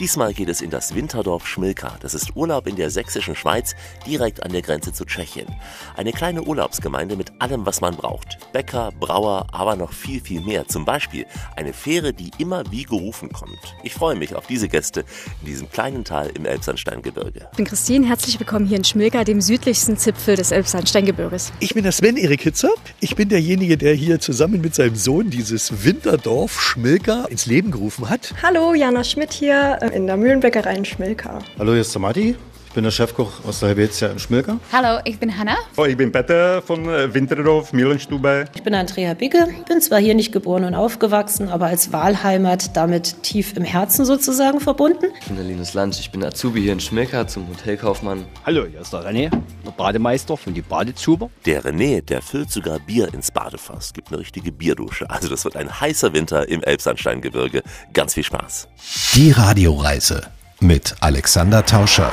Diesmal geht es in das Winterdorf Schmilka. Das ist Urlaub in der sächsischen Schweiz, direkt an der Grenze zu Tschechien. Eine kleine Urlaubsgemeinde mit allem, was man braucht. Bäcker, Brauer, aber noch viel, viel mehr. Zum Beispiel eine Fähre, die immer wie gerufen kommt. Ich freue mich auf diese Gäste in diesem kleinen Tal im Elbsandsteingebirge. Ich bin Christine, herzlich willkommen hier in Schmilka, dem südlichsten Zipfel des Elbsandsteingebirges. Ich bin der Sven Erik Hitzer. Ich bin derjenige, der hier zusammen mit seinem Sohn dieses Winterdorf Schmilka ins Leben gerufen hat. Hallo, Jana Schmidt hier in der Mühlenbäckerei in Schmilka. Hallo, hier ist der Matti. Ich bin der Chefkoch aus der Helvetia in Schmilka. Hallo, ich bin Hanna. Oh, ich bin Peter von äh, Winterdorf, Mühlenstube. Ich bin Andrea Bicke, bin zwar hier nicht geboren und aufgewachsen, aber als Wahlheimat damit tief im Herzen sozusagen verbunden. Ich bin der Linus Lanz, ich bin Azubi hier in Schmilka zum Hotelkaufmann. Hallo, hier ist der René, der Bademeister von die Badezuber. Der René, der füllt sogar Bier ins Badefass, gibt eine richtige Bierdusche. Also das wird ein heißer Winter im Elbsandsteingebirge. Ganz viel Spaß. Die Radioreise mit Alexander Tauscher.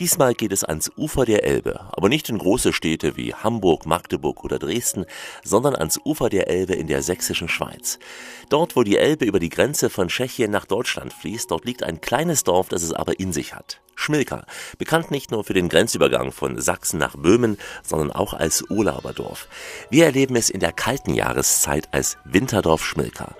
Diesmal geht es ans Ufer der Elbe, aber nicht in große Städte wie Hamburg, Magdeburg oder Dresden, sondern ans Ufer der Elbe in der sächsischen Schweiz. Dort, wo die Elbe über die Grenze von Tschechien nach Deutschland fließt, dort liegt ein kleines Dorf, das es aber in sich hat. Schmilka, bekannt nicht nur für den Grenzübergang von Sachsen nach Böhmen, sondern auch als Urlauberdorf. Wir erleben es in der kalten Jahreszeit als Winterdorf Schmilka.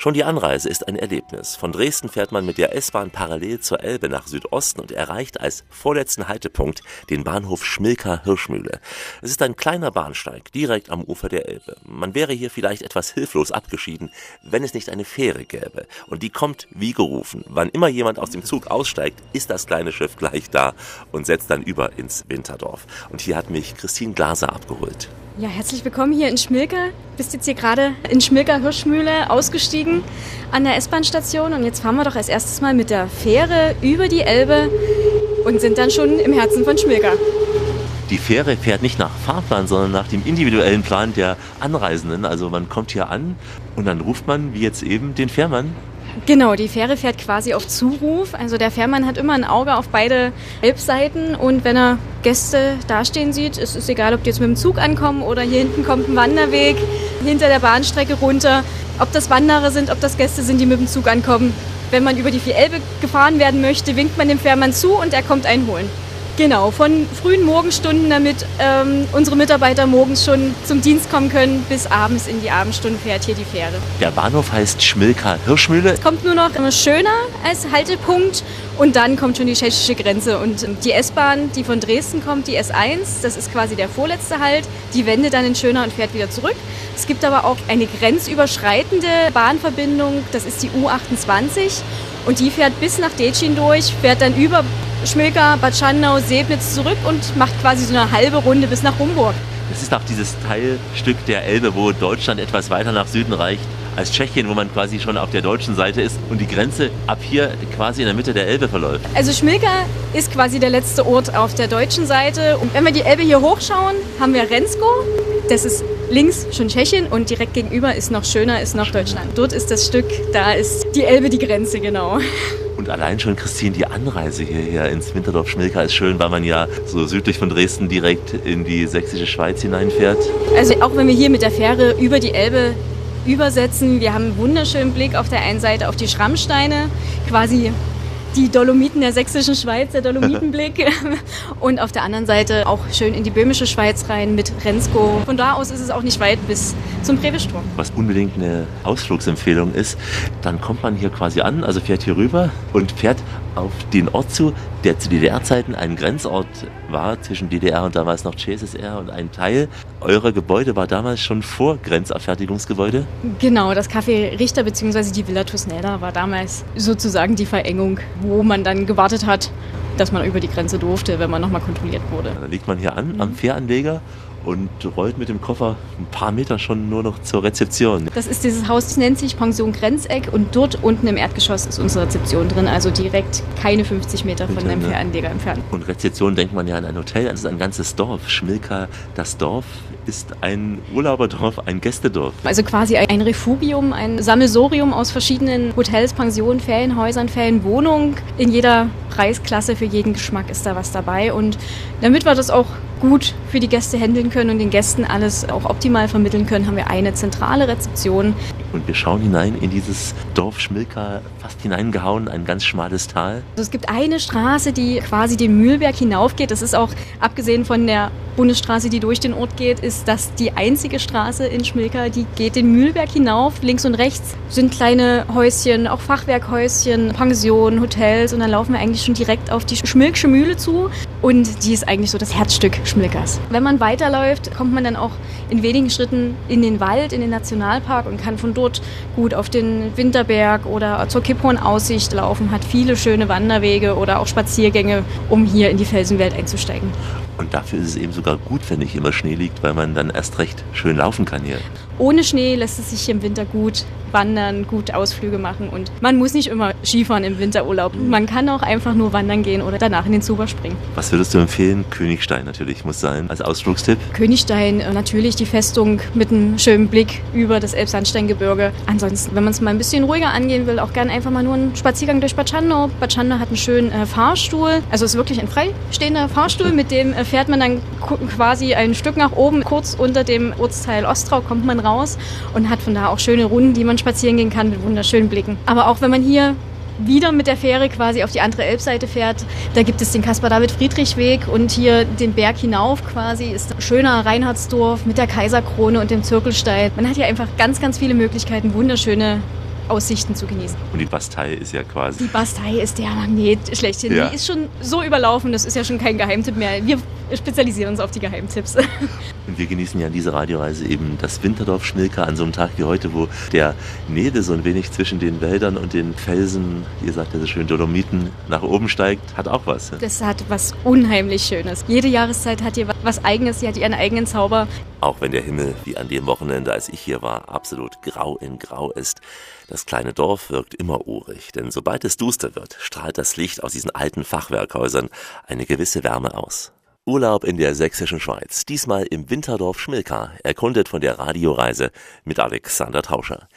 Schon die Anreise ist ein Erlebnis. Von Dresden fährt man mit der S-Bahn parallel zur Elbe nach Südosten und erreicht als vorletzten Haltepunkt den Bahnhof Schmilka-Hirschmühle. Es ist ein kleiner Bahnsteig direkt am Ufer der Elbe. Man wäre hier vielleicht etwas hilflos abgeschieden, wenn es nicht eine Fähre gäbe. Und die kommt wie gerufen. Wann immer jemand aus dem Zug aussteigt, ist das kleine Schiff gleich da und setzt dann über ins Winterdorf. Und hier hat mich Christine Glaser abgeholt. Ja, herzlich willkommen hier in Schmilka. Bist jetzt hier gerade in Schmilka Hirschmühle ausgestiegen an der S-Bahn-Station und jetzt fahren wir doch als erstes mal mit der Fähre über die Elbe und sind dann schon im Herzen von Schmilka. Die Fähre fährt nicht nach Fahrplan, sondern nach dem individuellen Plan der Anreisenden. Also man kommt hier an und dann ruft man, wie jetzt eben, den Fährmann Genau, die Fähre fährt quasi auf Zuruf. Also der Fährmann hat immer ein Auge auf beide Elbseiten und wenn er Gäste dastehen sieht, ist es egal, ob die jetzt mit dem Zug ankommen oder hier hinten kommt ein Wanderweg hinter der Bahnstrecke runter. Ob das Wanderer sind, ob das Gäste sind, die mit dem Zug ankommen. Wenn man über die vier Elbe gefahren werden möchte, winkt man dem Fährmann zu und er kommt einholen. Genau, von frühen Morgenstunden, damit ähm, unsere Mitarbeiter morgens schon zum Dienst kommen können, bis abends in die Abendstunden fährt hier die Fähre. Der Bahnhof heißt Schmilka Hirschmühle. Es kommt nur noch immer schöner als Haltepunkt und dann kommt schon die tschechische Grenze. Und die S-Bahn, die von Dresden kommt, die S1, das ist quasi der vorletzte Halt, die wendet dann in Schöner und fährt wieder zurück. Es gibt aber auch eine grenzüberschreitende Bahnverbindung, das ist die U28 und die fährt bis nach Decin durch, fährt dann über Schmilka, Bad Schandau, Sebnitz zurück und macht quasi so eine halbe Runde bis nach Rumburg. Das ist auch dieses Teilstück der Elbe, wo Deutschland etwas weiter nach Süden reicht als Tschechien, wo man quasi schon auf der deutschen Seite ist und die Grenze ab hier quasi in der Mitte der Elbe verläuft. Also Schmilka ist quasi der letzte Ort auf der deutschen Seite. Und wenn wir die Elbe hier hochschauen, haben wir Rensko. Das ist links schon Tschechien und direkt gegenüber ist noch schöner, ist noch Deutschland. Dort ist das Stück, da ist die Elbe die Grenze, genau. Und allein schon, Christine, die Anreise hierher ins Winterdorf Schmilka ist schön, weil man ja so südlich von Dresden direkt in die sächsische Schweiz hineinfährt. Also auch wenn wir hier mit der Fähre über die Elbe übersetzen, wir haben einen wunderschönen Blick auf der einen Seite auf die Schrammsteine, quasi die Dolomiten der sächsischen Schweiz, der Dolomitenblick. Und auf der anderen Seite auch schön in die böhmische Schweiz rein mit Rensko. Von da aus ist es auch nicht weit bis zum Brevischturm. Was unbedingt eine Ausflugsempfehlung ist, dann kommt man hier quasi an, also fährt hier rüber und fährt auf den Ort zu, der zu DDR-Zeiten ein Grenzort war zwischen DDR und damals noch CSSR und ein Teil eurer Gebäude war damals schon vor Grenzabfertigungsgebäude? Genau, das Café Richter bzw. die Villa Tusnelda war damals sozusagen die Verengung, wo man dann gewartet hat, dass man über die Grenze durfte, wenn man nochmal kontrolliert wurde. Da liegt man hier an am Fähranleger und rollt mit dem Koffer ein paar Meter schon nur noch zur Rezeption. Das ist dieses Haus, das nennt sich Pension Grenzeck und dort unten im Erdgeschoss ist unsere Rezeption drin, also direkt keine 50 Meter von dem ne? Fähranleger entfernt. Und Rezeption denkt man ja an ein Hotel, das ist ein ganzes Dorf. Schmilka, das Dorf ist ein Urlauberdorf, ein Gästedorf. Also quasi ein Refugium, ein Sammelsorium aus verschiedenen Hotels, Pensionen, Ferienhäusern, Ferienwohnungen. In jeder Preisklasse, für jeden Geschmack ist da was dabei. Und damit wir das auch gut für die Gäste handeln können und den Gästen alles auch optimal vermitteln können, haben wir eine zentrale Rezeption. Und wir schauen hinein in dieses Dorf Schmilka, fast hineingehauen, ein ganz schmales Tal. Also es gibt eine Straße, die quasi den Mühlberg hinaufgeht. Das ist auch, abgesehen von der Bundesstraße, die durch den Ort geht, ist das die einzige Straße in Schmilka, die geht den Mühlberg hinauf. Links und rechts sind kleine Häuschen, auch Fachwerkhäuschen, Pensionen, Hotels und dann laufen wir eigentlich schon direkt auf die Schmilksche Mühle zu und die ist eigentlich so das Herzstück Schmilkers. Wenn man weiterläuft, kommt man dann auch in wenigen Schritten in den Wald, in den Nationalpark und kann von dort gut auf den Winterberg oder zur Kipphorn-Aussicht laufen, hat viele schöne Wanderwege oder auch Spaziergänge, um hier in die Felsenwelt einzusteigen. Und dafür ist es eben sogar gut, wenn nicht immer Schnee liegt, weil man dann erst recht schön laufen kann hier. Ohne Schnee lässt es sich im Winter gut wandern, gut Ausflüge machen und man muss nicht immer Skifahren im Winterurlaub. Man kann auch einfach nur wandern gehen oder danach in den Zuber springen. Was würdest du empfehlen? Königstein natürlich muss sein als Ausflugstipp. Königstein, äh, natürlich die Festung mit einem schönen Blick über das Elbsandsteingebirge. Ansonsten, wenn man es mal ein bisschen ruhiger angehen will, auch gerne einfach mal nur einen Spaziergang durch Bacciano. Bacciano hat einen schönen äh, Fahrstuhl, also es ist wirklich ein freistehender Fahrstuhl, mit dem äh, fährt man dann quasi ein Stück nach oben, kurz unter dem Ortsteil Ostrau kommt man raus und hat von da auch schöne Runden, die man spazieren gehen kann mit wunderschönen Blicken. Aber auch wenn man hier wieder mit der Fähre quasi auf die andere Elbseite fährt. Da gibt es den Caspar-David-Friedrich-Weg und hier den Berg hinauf quasi ist ein schöner Reinhardsdorf mit der Kaiserkrone und dem Zirkelstein. Man hat hier einfach ganz, ganz viele Möglichkeiten, wunderschöne Aussichten zu genießen. Und die Bastei ist ja quasi. Die Bastei ist der Magnet schlechthin. Ja. Die ist schon so überlaufen, das ist ja schon kein Geheimtipp mehr. Wir spezialisieren uns auf die Geheimtipps. Und wir genießen ja an dieser Radioreise eben das Winterdorf Schmilka an so einem Tag wie heute, wo der Nebel so ein wenig zwischen den Wäldern und den Felsen, ihr sagt ja so schön Dolomiten, nach oben steigt, hat auch was. Das hat was unheimlich Schönes. Jede Jahreszeit hat hier was Eigenes, sie hat ihren eigenen Zauber. Auch wenn der Himmel, wie an dem Wochenende, als ich hier war, absolut grau in grau ist. Das kleine Dorf wirkt immer urig, denn sobald es duster wird, strahlt das Licht aus diesen alten Fachwerkhäusern eine gewisse Wärme aus. Urlaub in der sächsischen Schweiz, diesmal im Winterdorf Schmilka, erkundet von der Radioreise mit Alexander Tauscher.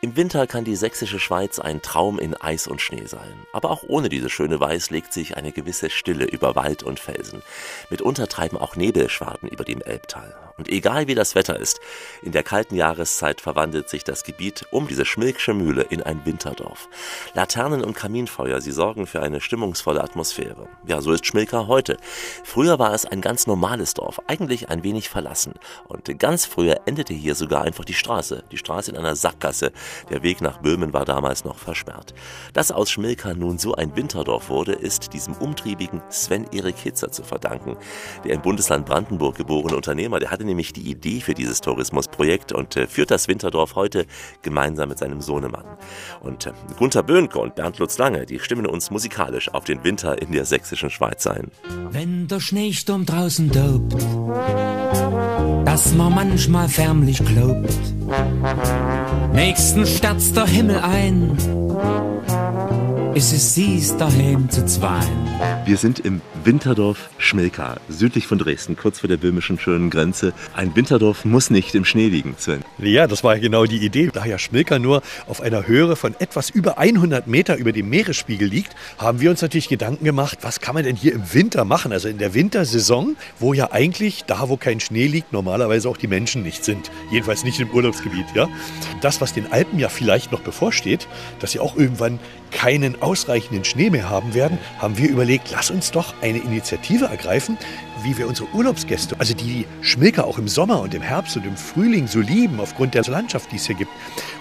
Im Winter kann die sächsische Schweiz ein Traum in Eis und Schnee sein. Aber auch ohne diese schöne Weiß legt sich eine gewisse Stille über Wald und Felsen. Mitunter treiben auch Nebelschwaden über dem Elbtal. Und egal wie das Wetter ist, in der kalten Jahreszeit verwandelt sich das Gebiet um diese Schmilksche Mühle in ein Winterdorf. Laternen und Kaminfeuer, sie sorgen für eine stimmungsvolle Atmosphäre. Ja, so ist Schmilka heute. Früher war es ein ganz normales Dorf, eigentlich ein wenig verlassen. Und ganz früher endete hier sogar einfach die Straße. Die Straße in einer Sackgasse. Der Weg nach Böhmen war damals noch versperrt. Dass aus Schmilka nun so ein Winterdorf wurde, ist diesem umtriebigen Sven Erik Hitzer zu verdanken. Der im Bundesland Brandenburg geborene Unternehmer, der hatte nämlich die Idee für dieses Tourismusprojekt und äh, führt das Winterdorf heute gemeinsam mit seinem Sohnemann. Und äh, Gunther Böhnke und Bernd Lutz Lange, die stimmen uns musikalisch auf den Winter in der sächsischen Schweiz ein. Wenn der Schneesturm draußen tobt, dass man manchmal förmlich glaubt, nächsten statzt der Himmel ein, ist es siehst daheim zu zweien. Wir sind im Winterdorf Schmilka, südlich von Dresden, kurz vor der böhmischen schönen Grenze. Ein Winterdorf muss nicht im Schnee liegen, Sven. Ja, das war genau die Idee. Da ja Schmilka nur auf einer Höhe von etwas über 100 Meter über dem Meeresspiegel liegt, haben wir uns natürlich Gedanken gemacht, was kann man denn hier im Winter machen? Also in der Wintersaison, wo ja eigentlich da, wo kein Schnee liegt, normalerweise auch die Menschen nicht sind. Jedenfalls nicht im Urlaubsgebiet. Ja? Das, was den Alpen ja vielleicht noch bevorsteht, dass sie auch irgendwann keinen ausreichenden Schnee mehr haben werden, haben wir überlegt, lass uns doch eine Initiative ergreifen, wie wir unsere Urlaubsgäste, also die Schmilker auch im Sommer und im Herbst und im Frühling so lieben, aufgrund der Landschaft, die es hier gibt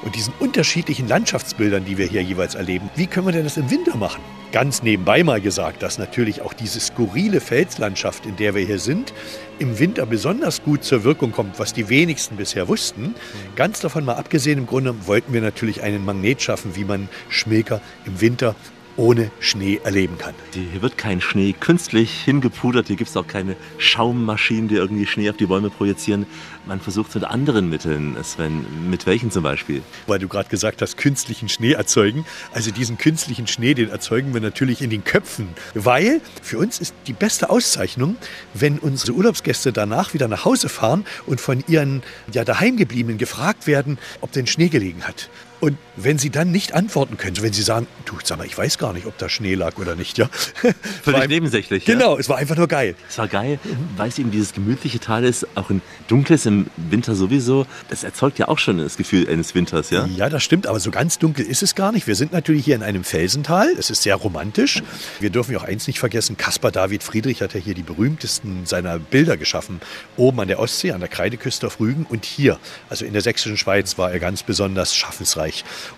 und diesen unterschiedlichen Landschaftsbildern, die wir hier jeweils erleben, wie können wir denn das im Winter machen? Ganz nebenbei mal gesagt, dass natürlich auch diese skurrile Felslandschaft, in der wir hier sind, im Winter besonders gut zur Wirkung kommt, was die wenigsten bisher wussten. Ganz davon mal abgesehen, im Grunde wollten wir natürlich einen Magnet schaffen, wie man Schmilker im Winter ohne Schnee erleben kann. Hier wird kein Schnee künstlich hingepudert, hier gibt es auch keine Schaummaschinen, die irgendwie Schnee auf die Bäume projizieren. Man versucht es mit anderen Mitteln. Sven, mit welchen zum Beispiel? Weil du gerade gesagt hast, künstlichen Schnee erzeugen. Also diesen künstlichen Schnee, den erzeugen wir natürlich in den Köpfen. Weil für uns ist die beste Auszeichnung, wenn unsere Urlaubsgäste danach wieder nach Hause fahren und von ihren ja, daheimgebliebenen gefragt werden, ob denn Schnee gelegen hat. Und wenn Sie dann nicht antworten können, wenn Sie sagen, du, sag mal, ich weiß gar nicht, ob da Schnee lag oder nicht, ja. Völlig nebensächlich. Genau, ja? es war einfach nur geil. Es war geil, weil es eben dieses gemütliche Tal ist, auch ein dunkles im Winter sowieso. Das erzeugt ja auch schon das Gefühl eines Winters, ja? Ja, das stimmt, aber so ganz dunkel ist es gar nicht. Wir sind natürlich hier in einem Felsental. Es ist sehr romantisch. Wir dürfen ja auch eins nicht vergessen, Caspar David Friedrich hat ja hier die berühmtesten seiner Bilder geschaffen. Oben an der Ostsee, an der Kreideküste auf Rügen und hier, also in der sächsischen Schweiz, war er ganz besonders schaffensreich.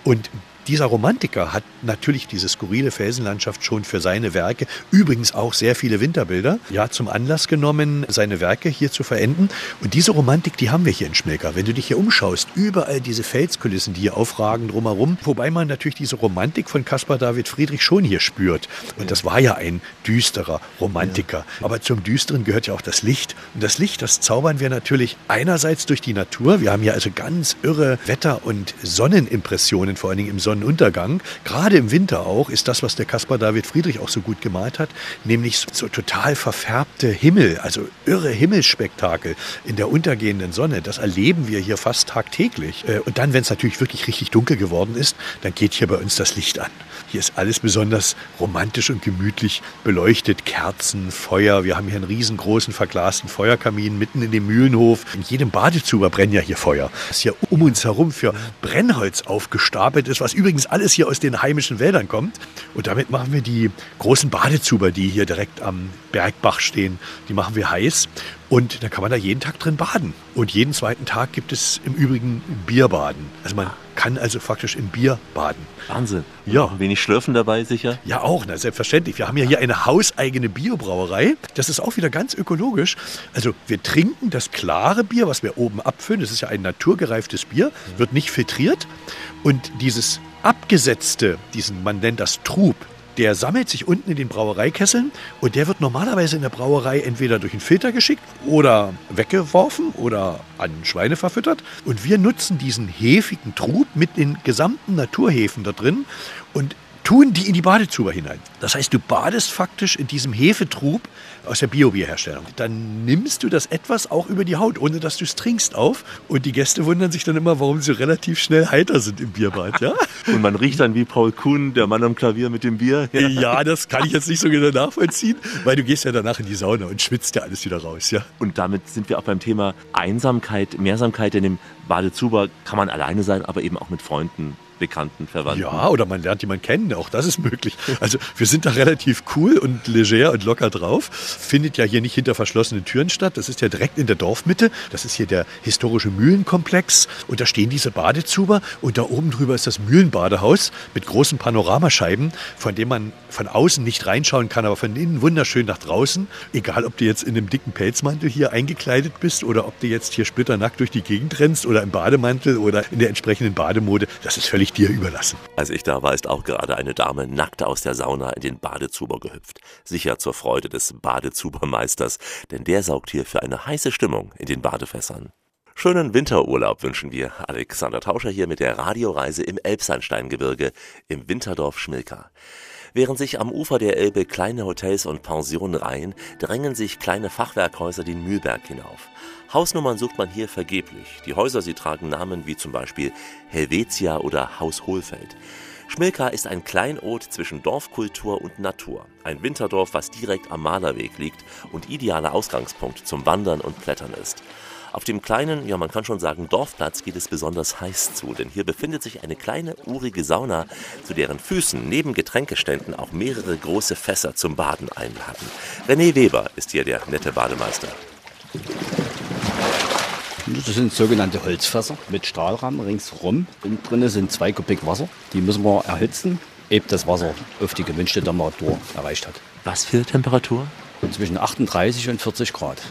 Und dieser Romantiker hat natürlich diese skurrile Felsenlandschaft schon für seine Werke, übrigens auch sehr viele Winterbilder, ja, zum Anlass genommen, seine Werke hier zu verenden. Und diese Romantik, die haben wir hier in Schmilka. Wenn du dich hier umschaust, überall diese Felskulissen, die hier aufragen drumherum, wobei man natürlich diese Romantik von Caspar David Friedrich schon hier spürt. Und das war ja ein düsterer Romantiker. Aber zum Düsteren gehört ja auch das Licht. Und das Licht, das zaubern wir natürlich einerseits durch die Natur. Wir haben hier also ganz irre Wetter- und Sonnenimpressionen, vor allen Dingen im Sonnenuntergang. Gerade im Winter auch ist das, was der Caspar David Friedrich auch so gut gemalt hat, nämlich so, total verfärbte Himmel, also irre Himmelsspektakel in der untergehenden Sonne. Das erleben wir hier fast tagtäglich. Äh, Und dann, wenn es natürlich wirklich richtig dunkel geworden ist, dann geht hier bei uns das Licht an. Hier ist alles besonders romantisch und gemütlich beleuchtet. Kerzen, Feuer. Wir haben hier einen riesengroßen verglasten Feuerkamin mitten in dem Mühlenhof. In jedem Badezuber brennen ja hier Feuer. Das hier um uns herum für Brennholz aufgestapelt ist, was übrigens alles hier aus den heimischen Wäldern kommt. Und damit machen wir die großen Badezuber, die hier direkt am Bergbach stehen, die machen wir heiß. Und dann kann man da jeden Tag drin baden. Und jeden zweiten Tag gibt es im Übrigen Bierbaden. Also man kann also faktisch im Bier baden. Wahnsinn. Ja. Ein wenig Schlürfen dabei sicher. Ja, auch, na, selbstverständlich. Wir haben ja hier eine hauseigene Biobrauerei. Das ist auch wieder ganz ökologisch. Also wir trinken das klare Bier, was wir oben abfüllen. Das ist ja ein naturgereiftes Bier, wird nicht filtriert. Und dieses abgesetzte, diesen, man nennt das Trub, der sammelt sich unten in den Brauereikesseln und der wird normalerweise in der Brauerei entweder durch einen Filter geschickt oder weggeworfen oder an Schweine verfüttert. Und wir nutzen diesen hefigen Trub mit den gesamten Naturhefen da drin und tun die in die Badezuber hinein. Das heißt, du badest faktisch in diesem Hefetrub aus der Biobierherstellung. Dann nimmst du das etwas auch über die Haut, ohne dass du es trinkst, auf. Und die Gäste wundern sich dann immer, warum sie relativ schnell heiter sind im Bierbad. Ja? Und man riecht dann wie Paul Kuhn, der Mann am Klavier mit dem Bier. Ja. ja, das kann ich jetzt nicht so genau nachvollziehen, weil du gehst ja danach in die Sauna und schwitzt ja alles wieder raus. Ja? Und damit sind wir auch beim Thema Einsamkeit, Mehrsamkeit. In dem Badezuber kann man alleine sein, aber eben auch mit Freunden Bekannten, Verwandten. Ja, oder man lernt jemanden kennen, auch das ist möglich. Also wir sind da relativ cool und leger und locker drauf. Findet ja hier nicht hinter verschlossenen Türen statt. Das ist ja direkt in der Dorfmitte. Das ist hier der historische Mühlenkomplex. Und da stehen diese Badezuber und da oben drüber ist das Mühlenbadehaus mit großen Panoramascheiben, von dem man von außen nicht reinschauen kann, aber von innen wunderschön nach draußen. Egal, ob du jetzt in einem dicken Pelzmantel hier eingekleidet bist oder ob du jetzt hier splitternackt durch die Gegend rennst oder im Bademantel oder in der entsprechenden Bademode. Das ist völlig dir überlassen. Als ich da war, ist auch gerade eine Dame nackt aus der Sauna in den Badezuber gehüpft. Sicher zur Freude des Badezubermeisters, denn der saugt hier für eine heiße Stimmung in den Badefässern. Schönen Winterurlaub wünschen wir Alexander Tauscher hier mit der Radioreise im Elbsandsteingebirge im Winterdorf Schmilka. Während sich am Ufer der Elbe kleine Hotels und Pensionen reihen, drängen sich kleine Fachwerkhäuser den Mühlberg hinauf. Hausnummern sucht man hier vergeblich. Die Häuser, sie tragen Namen wie zum Beispiel Helvetia oder Haus Hohlfeld. Schmilka ist ein Kleinod zwischen Dorfkultur und Natur. Ein Winterdorf, was direkt am Malerweg liegt und idealer Ausgangspunkt zum Wandern und Klettern ist. Auf dem kleinen, ja man kann schon sagen Dorfplatz geht es besonders heiß zu, denn hier befindet sich eine kleine urige Sauna, zu deren Füßen neben Getränkeständen auch mehrere große Fässer zum Baden einladen. René Weber ist hier der nette Bademeister. Das sind sogenannte Holzfässer mit Stahlrahmen ringsherum. Innen drin sind zwei Kubik Wasser. Die müssen wir erhitzen, ehe das Wasser auf die gewünschte Temperatur erreicht hat. Was für Temperatur? Zwischen 38 und 40 Grad.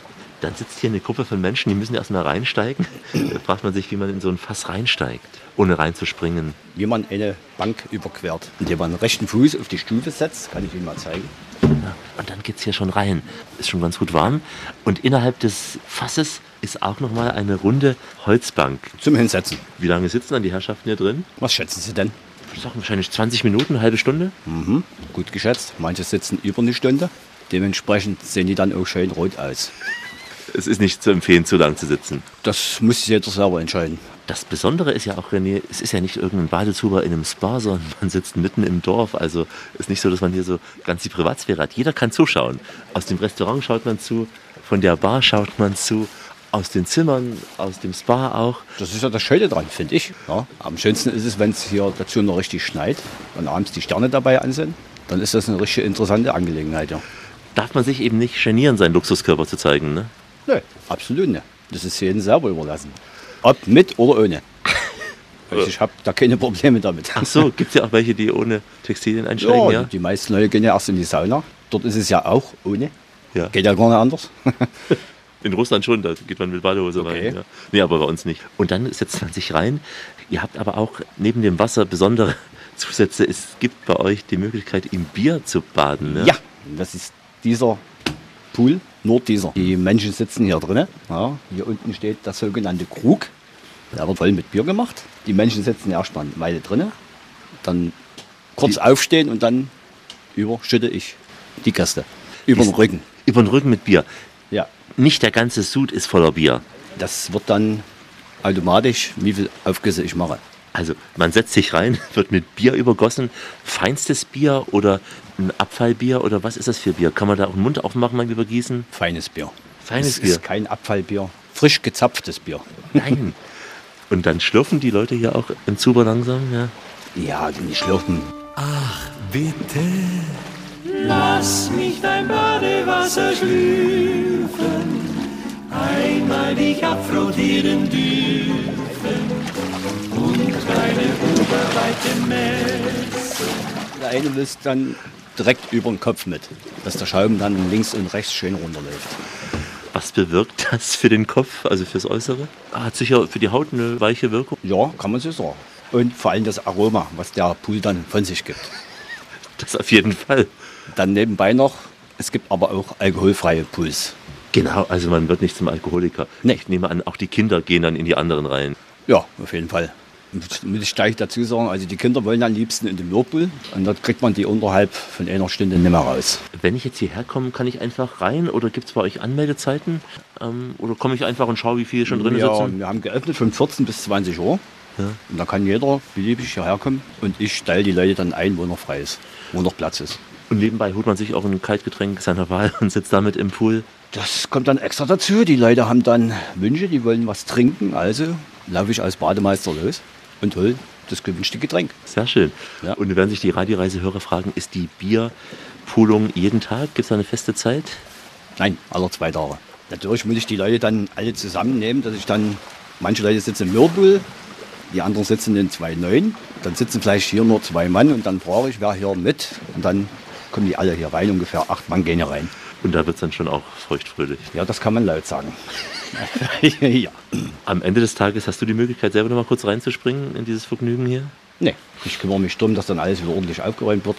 Dann sitzt hier eine Gruppe von Menschen, die müssen erst mal reinsteigen. Da fragt man sich, wie man in so ein Fass reinsteigt, ohne reinzuspringen. Wie man eine Bank überquert, indem man den rechten Fuß auf die Stufe setzt, kann ich Ihnen mal zeigen. Ja, und dann geht's hier schon rein. Ist schon ganz gut warm. Und innerhalb des Fasses ist auch noch mal eine runde Holzbank. Zum Hinsetzen. Wie lange sitzen dann die Herrschaften hier drin? Was schätzen Sie denn? Ich sag wahrscheinlich 20 Minuten, eine halbe Stunde. Mhm, gut geschätzt. Manche sitzen über eine Stunde. Dementsprechend sehen die dann auch schön rot aus. Es ist nicht zu empfehlen, zu lang zu sitzen. Das muss jeder selber entscheiden. Das Besondere ist ja auch, René, es ist ja nicht irgendein Badezuber in einem Spa, sondern man sitzt mitten im Dorf. Also ist nicht so, dass man hier so ganz die Privatsphäre hat. Jeder kann zuschauen. Aus dem Restaurant schaut man zu, von der Bar schaut man zu, aus den Zimmern, aus dem Spa auch. Das ist ja das Schöne dran, finde ich. Ja, am schönsten ist es, wenn es hier dazu noch richtig schneit und abends die Sterne dabei an sind. Dann ist das eine richtig interessante Angelegenheit. Ja. Darf man sich eben nicht genieren, seinen Luxuskörper zu zeigen, ne? Nö, absolut nicht. Das ist jedem selber überlassen. Ob mit oder ohne. Also ich habe da keine Probleme damit. Ach so, gibt es ja auch welche, die ohne Textilien einsteigen, ja, ja? Die meisten Leute gehen ja erst in die Sauna. Dort ist es ja auch ohne. Ja. Geht ja gar nicht anders. In Russland schon, da geht man mit Badehose Okay. rein. Ja. Nee, aber bei uns nicht. Und dann setzt man sich rein. Ihr habt aber auch neben dem Wasser besondere Zusätze. Es gibt bei euch die Möglichkeit, im Bier zu baden. Ne? Ja, das ist dieser Pool, nur dieser. Die Menschen sitzen hier drinnen. Ja, hier unten steht das sogenannte Krug. Der wird voll mit Bier gemacht. Die Menschen sitzen erstmal eine Weile drinnen, dann kurz aufstehen und dann überschütte ich die Gäste. Über den Rücken. Über den Rücken mit Bier. Ja, Nicht der ganze Sud ist voller Bier. das wird dann automatisch, wie viel Aufgüsse ich mache. Also man setzt sich rein, wird mit Bier übergossen. Feinstes Bier oder ein Abfallbier oder was ist das für Bier? Kann man da auch den Mund aufmachen beim Übergießen? Feines Bier. Feines es Bier. ist kein Abfallbier. Frisch gezapftes Bier. Nein. Und dann schlürfen die Leute hier auch im Zuber langsam, ja? Ja, die schlürfen. Ach, bitte, lass mich dein Badewasser schlürfen, einmal dich abfrotieren dürfen und deine oberweite Messe. Der eine löst dann direkt über den Kopf mit, dass der Schaum dann links und rechts schön runterläuft. Was bewirkt das für den Kopf, also fürs Äußere? Hat sicher für die Haut eine weiche Wirkung. Ja, kann man so sagen. Und vor allem das Aroma, was der Pool dann von sich gibt. Das auf jeden Fall. Dann nebenbei noch, es gibt aber auch alkoholfreie Pools. Genau, also man wird nicht zum Alkoholiker. Nee. Ich nehme an, auch die Kinder gehen dann in die anderen rein. Ja, auf jeden Fall. Muss ich gleich dazu sagen, also die Kinder wollen am liebsten in den Whirlpool und dort kriegt man die unterhalb von einer Stunde nicht mehr raus. Wenn ich jetzt hierher komme, kann ich einfach rein oder gibt es bei euch Anmeldezeiten? Ähm, oder komme ich einfach und schaue, wie viele schon drin ja, sitzen? wir haben geöffnet von 14 bis 20 Uhr. Ja. Und da kann jeder beliebig hierher kommen und ich stelle die Leute dann ein, wo noch frei ist, wo noch Platz ist. Und nebenbei holt man sich auch ein Kaltgetränk seiner Wahl und sitzt damit im Pool. Das kommt dann extra dazu. Die Leute haben dann Wünsche, die wollen was trinken. Also laufe ich als Bademeister los und hole das gewünschte Getränk. Sehr schön. Ja. Und werden sich die Radioreisehörer fragen, ist die Bierpulung jeden Tag? Gibt es da eine feste Zeit? Nein, alle zwei Tage. Natürlich muss ich die Leute dann alle zusammennehmen, dass ich dann, manche Leute sitzen im Whirlpool, die anderen sitzen in zwei Neuen. Dann sitzen vielleicht hier nur zwei Mann und dann frage ich, wer hier mit. Und dann kommen die alle hier rein, ungefähr acht Mann gehen hier rein. Und da wird es dann schon auch feuchtfröhlich. Ja, das kann man laut sagen. ja. Am Ende des Tages hast du die Möglichkeit, selber noch mal kurz reinzuspringen in dieses Vergnügen hier. Nee, ich kümmere mich darum, dass dann alles wieder ordentlich aufgeräumt wird.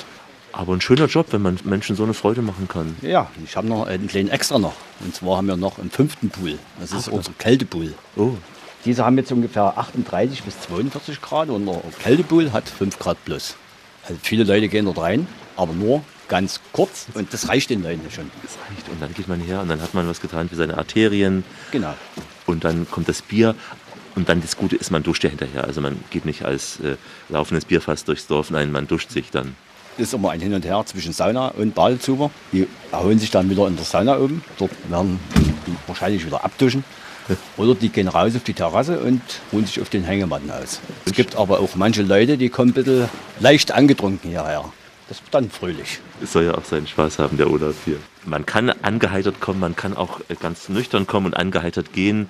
Aber ein schöner Job, wenn man Menschen so eine Freude machen kann. Ja, ich habe noch einen kleinen Extra noch. Und zwar haben wir noch einen fünften Pool. Das ist Ach, unser Kältepool. Oh, Diese haben jetzt ungefähr 38 bis 42 Grad und der Kältepool hat 5 Grad plus. Also viele Leute gehen dort rein, aber nur ganz kurz und das reicht den Leuten schon. das reicht. Und dann geht man her und dann hat man was getan für seine Arterien. Genau. Und dann kommt das Bier. Und dann das Gute ist, man duscht ja hinterher. Also man geht nicht als äh, laufendes Bierfass durchs Dorf. Nein, man duscht sich dann. ist immer ein Hin und Her zwischen Sauna und Badezuber. Die erholen sich dann wieder in der Sauna oben. Dort werden die wahrscheinlich wieder abduschen. Oder die gehen raus auf die Terrasse und ruhen sich auf den Hängematten aus. Es gibt aber auch manche Leute, die kommen ein bisschen leicht angetrunken hierher. Das wird dann fröhlich. Es soll ja auch seinen Spaß haben, der Urlaub hier. Man kann angeheitert kommen, man kann auch äh, ganz nüchtern kommen und angeheitert gehen.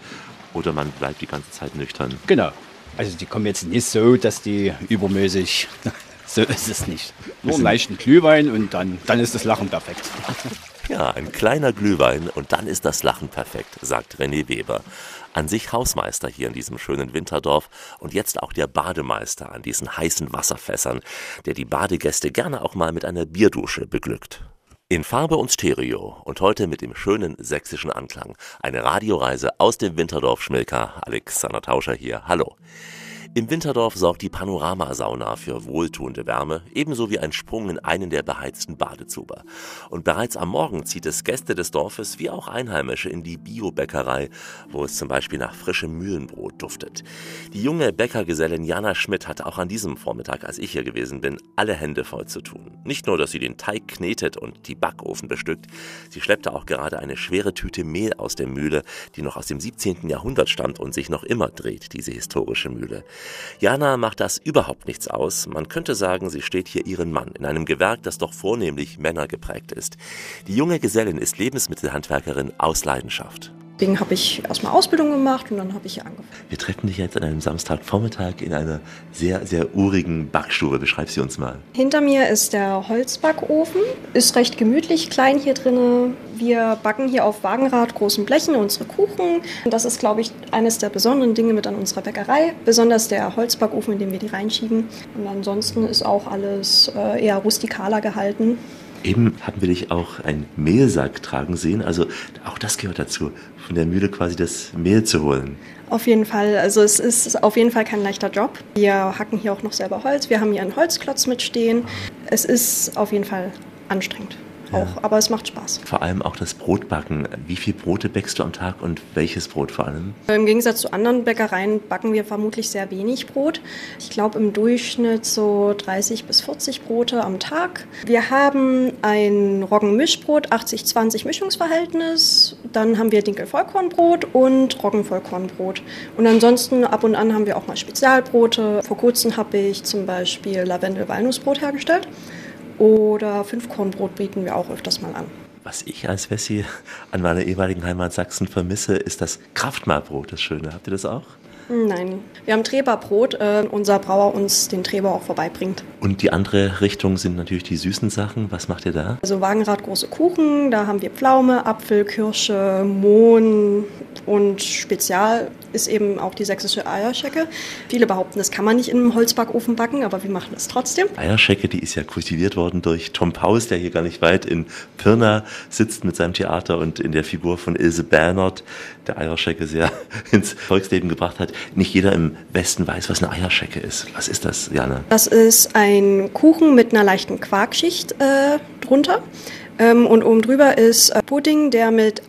Oder man bleibt die ganze Zeit nüchtern. Genau. Also die kommen jetzt nicht so, dass die übermäßig. so ist es nicht. Nur einen leichten Glühwein und dann, dann ist das Lachen perfekt. Ja, ein kleiner Glühwein und dann ist das Lachen perfekt, sagt René Weber. An sich Hausmeister hier in diesem schönen Winterdorf und jetzt auch der Bademeister an diesen heißen Wasserfässern, der die Badegäste gerne auch mal mit einer Bierdusche beglückt. In Farbe und Stereo und heute mit dem schönen sächsischen Anklang. Eine Radioreise aus dem Winterdorf Schmilka. Alexander Tauscher hier. Hallo. Im Winterdorf sorgt die Panoramasauna für wohltuende Wärme, ebenso wie ein Sprung in einen der beheizten Badezuber. Und bereits am Morgen zieht es Gäste des Dorfes wie auch Einheimische in die Biobäckerei, wo es zum Beispiel nach frischem Mühlenbrot duftet. Die junge Bäckergesellin Jana Schmidt hatte auch an diesem Vormittag, als ich hier gewesen bin, alle Hände voll zu tun. Nicht nur, dass sie den Teig knetet und die Backofen bestückt, sie schleppte auch gerade eine schwere Tüte Mehl aus der Mühle, die noch aus dem 17. Jahrhundert stammt und sich noch immer dreht, diese historische Mühle. Jana macht das überhaupt nichts aus. Man könnte sagen, sie steht hier ihren Mann in einem Gewerk, das doch vornehmlich Männer geprägt ist. Die junge Gesellin ist Lebensmittelhandwerkerin aus Leidenschaft. Deswegen habe ich erstmal Ausbildung gemacht und dann habe ich hier angefangen. Wir treffen dich jetzt an einem Samstagvormittag in einer sehr, sehr urigen Backstube. Beschreib sie uns mal. Hinter mir ist der Holzbackofen. Ist recht gemütlich, klein hier drin. Wir backen hier auf Wagenrad großen Blechen unsere Kuchen. Das ist, glaube ich, eines der besonderen Dinge mit an unserer Bäckerei. Besonders der Holzbackofen, in dem wir die reinschieben. Und ansonsten ist auch alles äh, eher rustikaler gehalten. Eben haben wir dich auch einen Mehlsack tragen sehen. Also auch das gehört dazu, von der Mühle quasi das Mehl zu holen. Auf jeden Fall. Also es ist auf jeden Fall kein leichter Job. Wir hacken hier auch noch selber Holz. Wir haben hier einen Holzklotz mitstehen. Es ist auf jeden Fall anstrengend auch, ja. aber es macht Spaß. Vor allem auch das Brotbacken. Wie viel Brote bäckst du am Tag und welches Brot vor allem? Im Gegensatz zu anderen Bäckereien backen wir vermutlich sehr wenig Brot. Ich glaube im Durchschnitt so 30 bis 40 Brote am Tag. Wir haben ein Roggenmischbrot, 80-20 Mischungsverhältnis. Dann haben wir Dinkel-Vollkornbrot und Roggenvollkornbrot. Und ansonsten ab und an haben wir auch mal Spezialbrote. Vor kurzem habe ich zum Beispiel Lavendel-Walnussbrot hergestellt. Oder Fünfkornbrot bieten wir auch öfters mal an. Was ich als Wessi an meiner ehemaligen Heimat Sachsen vermisse, ist das Kraftmahlbrot, das Schöne. Habt ihr das auch? Nein, wir haben Treberbrot, äh, unser Brauer uns den Treber auch vorbeibringt. Und die andere Richtung sind natürlich die süßen Sachen. Was macht ihr da? Also Wagenrad große Kuchen, da haben wir Pflaume, Apfel, Kirsche, Mohn und Spezial ist eben auch die sächsische Eierschecke. Viele behaupten, das kann man nicht in einem Holzbackofen backen, aber wir machen das trotzdem. Eierschecke, die ist ja kultiviert worden durch Tom Paus, der hier gar nicht weit in Pirna sitzt mit seinem Theater und in der Figur von Ilse Bernert, der Eierschecke sehr ins Volksleben gebracht hat. Nicht jeder im Westen weiß, was eine Eierschecke ist. Was ist das, Jana? Das ist ein Kuchen mit einer leichten Quarkschicht äh, drunter. Ähm, und oben drüber ist äh, Pudding, der mit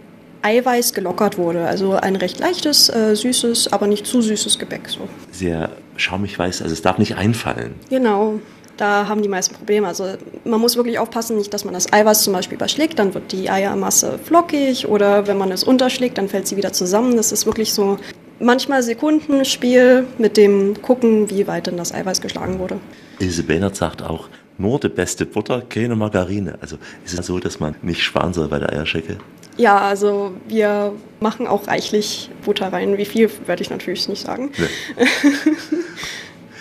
Eiweiß gelockert wurde. Also ein recht leichtes, äh, süßes, aber nicht zu süßes Gebäck. So. Sehr schaumig weiß, also es darf nicht einfallen. Genau. Da haben die meisten Probleme. Also man muss wirklich aufpassen, nicht, dass man das Eiweiß zum Beispiel überschlägt, dann wird die Eiermasse flockig oder wenn man es unterschlägt, dann fällt sie wieder zusammen. Das ist wirklich so manchmal Sekundenspiel mit dem Gucken, wie weit denn das Eiweiß geschlagen wurde. Ilse Behnert sagt auch, nur die beste Butter, keine Margarine. Also ist es so, dass man nicht sparen soll bei der Eierschecke? Ja, also wir machen auch reichlich Butter rein. Wie viel, werde ich natürlich nicht sagen. Nee.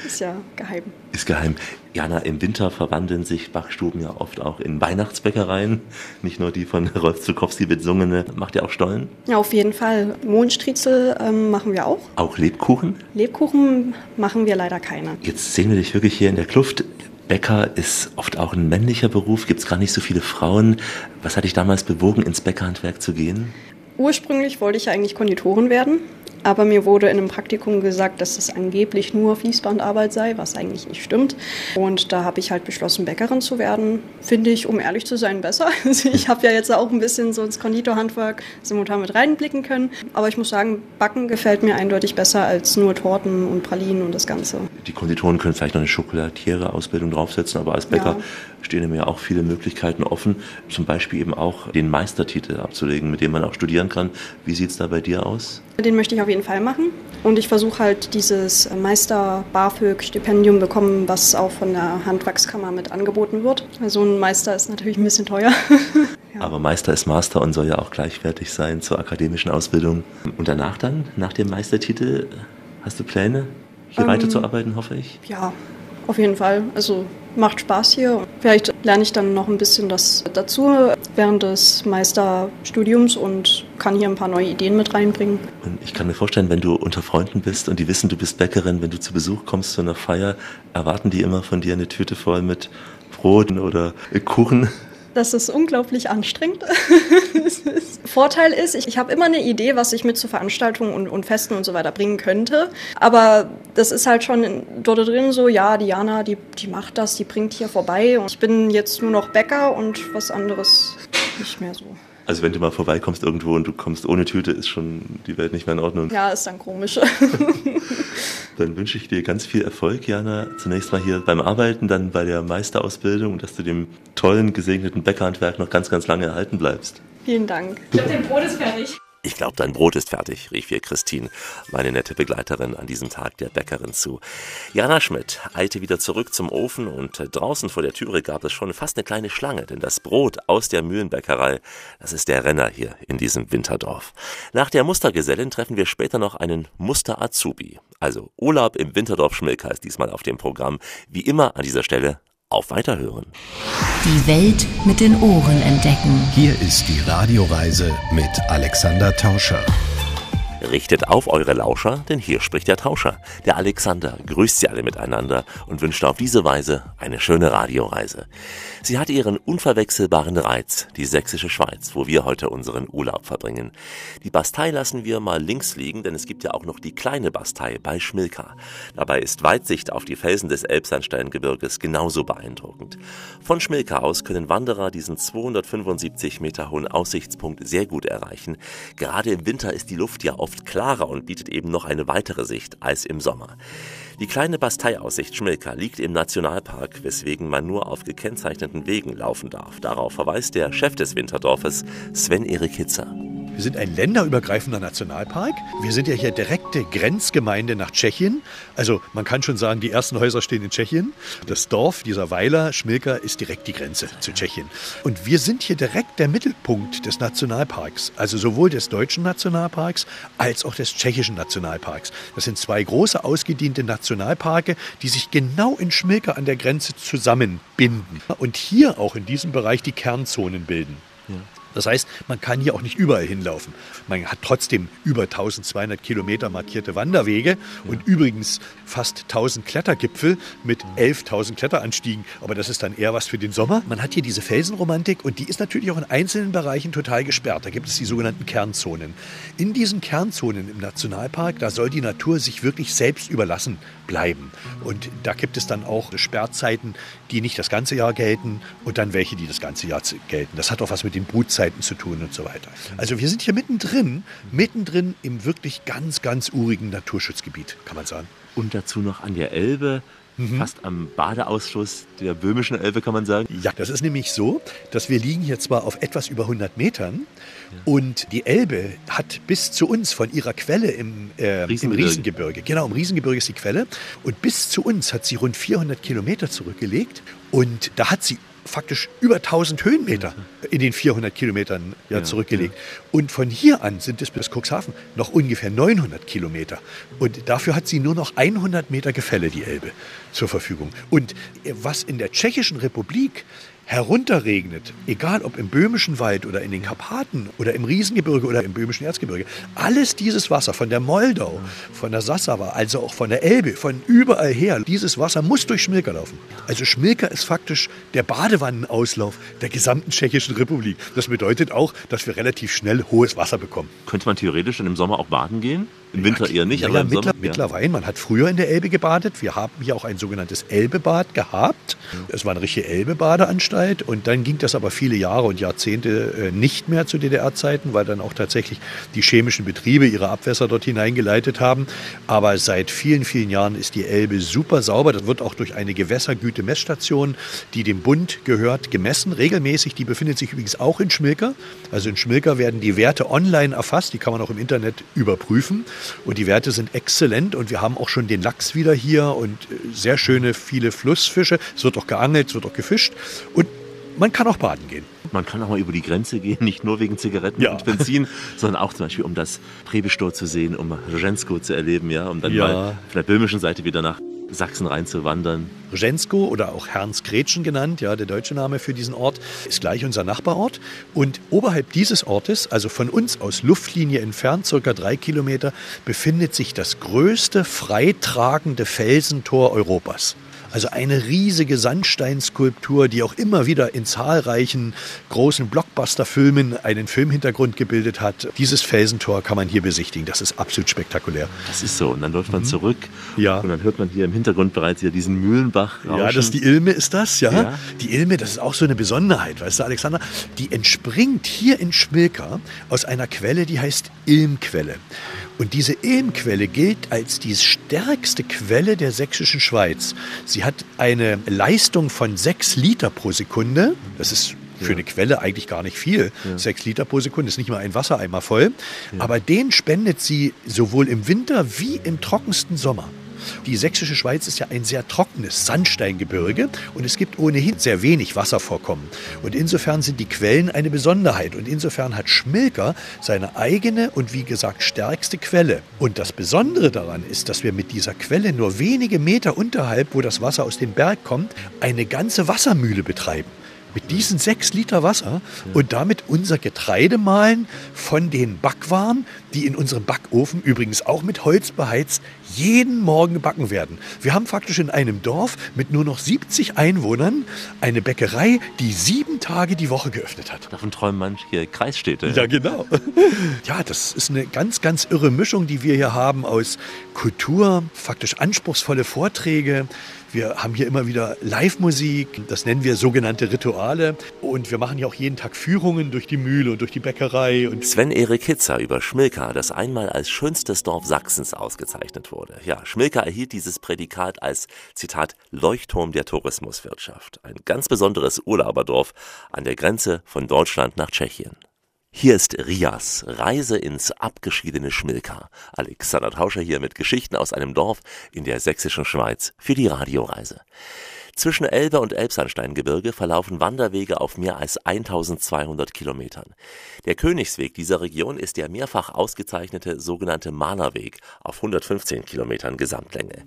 ist ja geheim. Ist geheim. Jana, im Winter verwandeln sich Backstuben ja oft auch in Weihnachtsbäckereien. Nicht nur die von Rolf Zukowski besungene. Macht ihr auch Stollen? Ja, auf jeden Fall. Mondstriezel ähm, machen wir auch. Auch Lebkuchen? Lebkuchen machen wir leider keine. Jetzt sehen wir dich wirklich hier in der Kluft. Bäcker ist oft auch ein männlicher Beruf, gibt es gar nicht so viele Frauen. Was hat dich damals bewogen, ins Bäckerhandwerk zu gehen? Ursprünglich wollte ich eigentlich Konditorin werden. Aber mir wurde in einem Praktikum gesagt, dass es angeblich nur Fließbandarbeit sei, was eigentlich nicht stimmt. Und da habe ich halt beschlossen, Bäckerin zu werden. Finde ich, um ehrlich zu sein, besser. Also ich habe ja jetzt auch ein bisschen so ins Konditorhandwerk simultan mit reinblicken können. Aber ich muss sagen, Backen gefällt mir eindeutig besser als nur Torten und Pralinen und das Ganze. Die Konditoren können vielleicht noch eine Schokolatiere-Ausbildung draufsetzen, aber als Bäcker ja. Stehen mir auch viele Möglichkeiten offen. Zum Beispiel eben auch den Meistertitel abzulegen, mit dem man auch studieren kann. Wie sieht es da bei dir aus? Den möchte ich auf jeden Fall machen. Und ich versuche halt dieses Meister BAföG-Stipendium bekommen, was auch von der Handwerkskammer mit angeboten wird. Also ein Meister ist natürlich ein bisschen teuer. ja. Aber Meister ist Master und soll ja auch gleichwertig sein zur akademischen Ausbildung. Und danach dann, nach dem Meistertitel, hast du Pläne, hier ähm, weiterzuarbeiten, hoffe ich? Ja, auf jeden Fall. Also macht Spaß hier. Vielleicht lerne ich dann noch ein bisschen das dazu während des Meisterstudiums und kann hier ein paar neue Ideen mit reinbringen. Ich kann mir vorstellen, wenn du unter Freunden bist und die wissen, du bist Bäckerin, wenn du zu Besuch kommst zu einer Feier, erwarten die immer von dir eine Tüte voll mit Broten oder Kuchen. Das ist unglaublich anstrengend. Vorteil ist, ich, ich habe immer eine Idee, was ich mit zu Veranstaltungen und, und, Festen und so weiter bringen könnte. Aber das ist halt schon dort drin so, ja, Diana, die, die macht das, die bringt hier vorbei. Und ich bin jetzt nur noch Bäcker und was anderes nicht mehr so. Also wenn du mal vorbeikommst irgendwo und du kommst ohne Tüte, ist schon die Welt nicht mehr in Ordnung. Ja, ist dann komisch. dann wünsche ich dir ganz viel Erfolg, Jana. Zunächst mal hier beim Arbeiten, dann bei der Meisterausbildung, dass du dem tollen, gesegneten Bäckerhandwerk noch ganz, ganz lange erhalten bleibst. Vielen Dank. Ich glaube, dein Brot ist fertig. Ich glaube, dein Brot ist fertig, rief ihr Christine, meine nette Begleiterin an diesem Tag der Bäckerin zu. Jana Schmidt eilte wieder zurück zum Ofen und draußen vor der Türe gab es schon fast eine kleine Schlange, denn das Brot aus der Mühlenbäckerei, das ist der Renner hier in diesem Winterdorf. Nach der Mustergesellin treffen wir später noch einen Muster-Azubi. Also Urlaub im Winterdorf Schmilka ist diesmal auf dem Programm. Wie immer an dieser Stelle auf Weiterhören. Die Welt mit den Ohren entdecken. Hier ist die Radioreise mit Alexander Tauscher. Richtet auf eure Lauscher, denn hier spricht der Tauscher. Der Alexander grüßt sie alle miteinander und wünscht auf diese Weise eine schöne Radioreise. Sie hat ihren unverwechselbaren Reiz, die sächsische Schweiz, wo wir heute unseren Urlaub verbringen. Die Bastei lassen wir mal links liegen, denn es gibt ja auch noch die kleine Bastei bei Schmilka. Dabei ist Weitsicht auf die Felsen des Elbsandsteingebirges genauso beeindruckend. Von Schmilka aus können Wanderer diesen 275 Meter hohen Aussichtspunkt sehr gut erreichen. Gerade im Winter ist die Luft ja oft klarer und bietet eben noch eine weitere Sicht als im Sommer. Die kleine Basteiaussicht Schmilka liegt im Nationalpark, weswegen man nur auf gekennzeichneten Wegen laufen darf. Darauf verweist der Chef des Winterdorfes, Sven-Erik Hitzer. Wir sind ein länderübergreifender Nationalpark. Wir sind ja hier direkte Grenzgemeinde nach Tschechien. Also man kann schon sagen, die ersten Häuser stehen in Tschechien. Das Dorf, dieser Weiler, Schmilka, ist direkt die Grenze zu Tschechien. Und wir sind hier direkt der Mittelpunkt des Nationalparks. Also sowohl des deutschen Nationalparks als auch des tschechischen Nationalparks. Das sind zwei große ausgediente Nationalparke, die sich genau in Schmilka an der Grenze zusammenbinden. Und hier auch in diesem Bereich die Kernzonen bilden. Ja. Das heißt, man kann hier auch nicht überall hinlaufen. Man hat trotzdem über 1200 Kilometer markierte Wanderwege und übrigens fast 1000 Klettergipfel mit 11.000 Kletteranstiegen. Aber das ist dann eher was für den Sommer. Man hat hier diese Felsenromantik und die ist natürlich auch in einzelnen Bereichen total gesperrt. Da gibt es die sogenannten Kernzonen. In diesen Kernzonen im Nationalpark, da soll die Natur sich wirklich selbst überlassen bleiben. Und da gibt es dann auch Sperrzeiten, die nicht das ganze Jahr gelten und dann welche, die das ganze Jahr gelten. Das hat auch was mit den Brutzeiten zu tun und so weiter. Also wir sind hier mittendrin, mittendrin im wirklich ganz, ganz urigen Naturschutzgebiet, kann man sagen. Und dazu noch an der Elbe Mhm. fast am Badeausschluss der böhmischen Elbe, kann man sagen. Ja, das ist nämlich so, dass wir liegen hier zwar auf etwas über 100 Metern ja. und die Elbe hat bis zu uns von ihrer Quelle im, äh, Riesengebirge. im Riesengebirge, genau, im Riesengebirge ist die Quelle und bis zu uns hat sie rund 400 Kilometer zurückgelegt und da hat sie faktisch über 1000 Höhenmeter in den 400 Kilometern ja, zurückgelegt. Und von hier an sind es bis Cuxhaven noch ungefähr 900 Kilometer. Und dafür hat sie nur noch 100 Meter Gefälle, die Elbe, zur Verfügung. Und was in der Tschechischen Republik herunterregnet, egal ob im Böhmischen Wald oder in den Karpaten oder im Riesengebirge oder im Böhmischen Erzgebirge, alles dieses Wasser von der Moldau, von der Sassava, also auch von der Elbe, von überall her, dieses Wasser muss durch Schmilka laufen. Also Schmilka ist faktisch der Badewannenauslauf der gesamten Tschechischen Republik. Das bedeutet auch, dass wir relativ schnell hohes Wasser bekommen. Könnte man theoretisch im Sommer auch baden gehen? Im Winter eher nicht, ja, aber im mittler, Sommer, Mittlerweile, man hat früher in der Elbe gebadet. Wir haben hier auch ein sogenanntes Elbebad gehabt. Es war eine richtige Elbe-Badeanstalt und dann ging das aber viele Jahre und Jahrzehnte äh, nicht mehr zu DDR-Zeiten, weil dann auch tatsächlich die chemischen Betriebe ihre Abwässer dort hineingeleitet haben. Aber seit vielen, vielen Jahren ist die Elbe super sauber. Das wird auch durch eine Gewässergüte-Messstation, die dem Bund gehört, gemessen, regelmäßig. Die befindet sich übrigens auch in Schmilker. Also in Schmilker werden die Werte online erfasst, die kann man auch im Internet überprüfen. Und die Werte sind exzellent und wir haben auch schon den Lachs wieder hier und äh, sehr schöne, viele Flussfische. Es wird auch geangelt, es wird auch gefischt. Und man kann auch baden gehen. Man kann auch mal über die Grenze gehen, nicht nur wegen Zigaretten ja. und Benzin, sondern auch zum Beispiel, um das Präbestor zu sehen, um Rzensko zu erleben, ja, um dann ja. mal von der böhmischen Seite wieder nach Sachsen reinzuwandern. Rzensko oder auch Herrnsgrätschen genannt, ja, der deutsche Name für diesen Ort, ist gleich unser Nachbarort. Und oberhalb dieses Ortes, also von uns aus Luftlinie entfernt, circa drei Kilometer, befindet sich das größte freitragende Felsentor Europas. Also eine riesige Sandsteinskulptur, die auch immer wieder in zahlreichen großen Blockbuster-Filmen einen Filmhintergrund gebildet hat. Dieses Felsentor kann man hier besichtigen. Das ist absolut spektakulär. Das ist so. Und dann läuft man Mhm. zurück Ja. und dann hört man hier im Hintergrund bereits wieder diesen Mühlenbach rauschen. Ja, das die Ilme ist das, ja? Ja. Die Ilme, das ist auch so eine Besonderheit, weißt du, Alexander? Die entspringt hier in Schmilka aus einer Quelle, die heißt Ilmquelle. Und diese Ilmquelle gilt als die stärkste Quelle der sächsischen Schweiz. Sie hat eine Leistung von sechs Liter pro Sekunde. Das ist für eine Quelle eigentlich gar nicht viel. Sechs Liter pro Sekunde ist nicht mal ein Wassereimer voll. Aber den spendet sie sowohl im Winter wie im trockensten Sommer. Die sächsische Schweiz ist ja ein sehr trockenes Sandsteingebirge und es gibt ohnehin sehr wenig Wasservorkommen. Und insofern sind die Quellen eine Besonderheit. Und insofern hat Schmilker seine eigene und wie gesagt stärkste Quelle. Und das Besondere daran ist, dass wir mit dieser Quelle nur wenige Meter unterhalb, wo das Wasser aus dem Berg kommt, eine ganze Wassermühle betreiben mit diesen sechs Liter Wasser und damit unser Getreide mahlen von den Backwaren, die in unserem Backofen übrigens auch mit Holz beheizt, jeden Morgen gebacken werden. Wir haben faktisch in einem Dorf mit nur noch 70 Einwohnern eine Bäckerei, die sieben Tage die Woche geöffnet hat. Davon träumen manche Kreisstädte. Ja, genau. Ja, das ist eine ganz, ganz irre Mischung, die wir hier haben aus Kultur, faktisch anspruchsvolle Vorträge. Wir haben hier immer wieder Live-Musik, das nennen wir sogenannte Rituale. Und wir machen ja auch jeden Tag Führungen durch die Mühle und durch die Bäckerei. Sven-Erik Hitzer über Schmilka, das einmal als schönstes Dorf Sachsens ausgezeichnet wurde. Ja, Schmilka erhielt dieses Prädikat als, Zitat, Leuchtturm der Tourismuswirtschaft. Ein ganz besonderes Urlauberdorf an der Grenze von Deutschland nach Tschechien. Hier ist Rias, Reise ins abgeschiedene Schmilka. Alexander Tauscher hier mit Geschichten aus einem Dorf in der sächsischen Schweiz für die Radioreise. Zwischen Elbe und Elbsandsteingebirge verlaufen Wanderwege auf mehr als 1200 Kilometern. Der Königsweg dieser Region ist der mehrfach ausgezeichnete sogenannte Malerweg auf 115 Kilometern Gesamtlänge.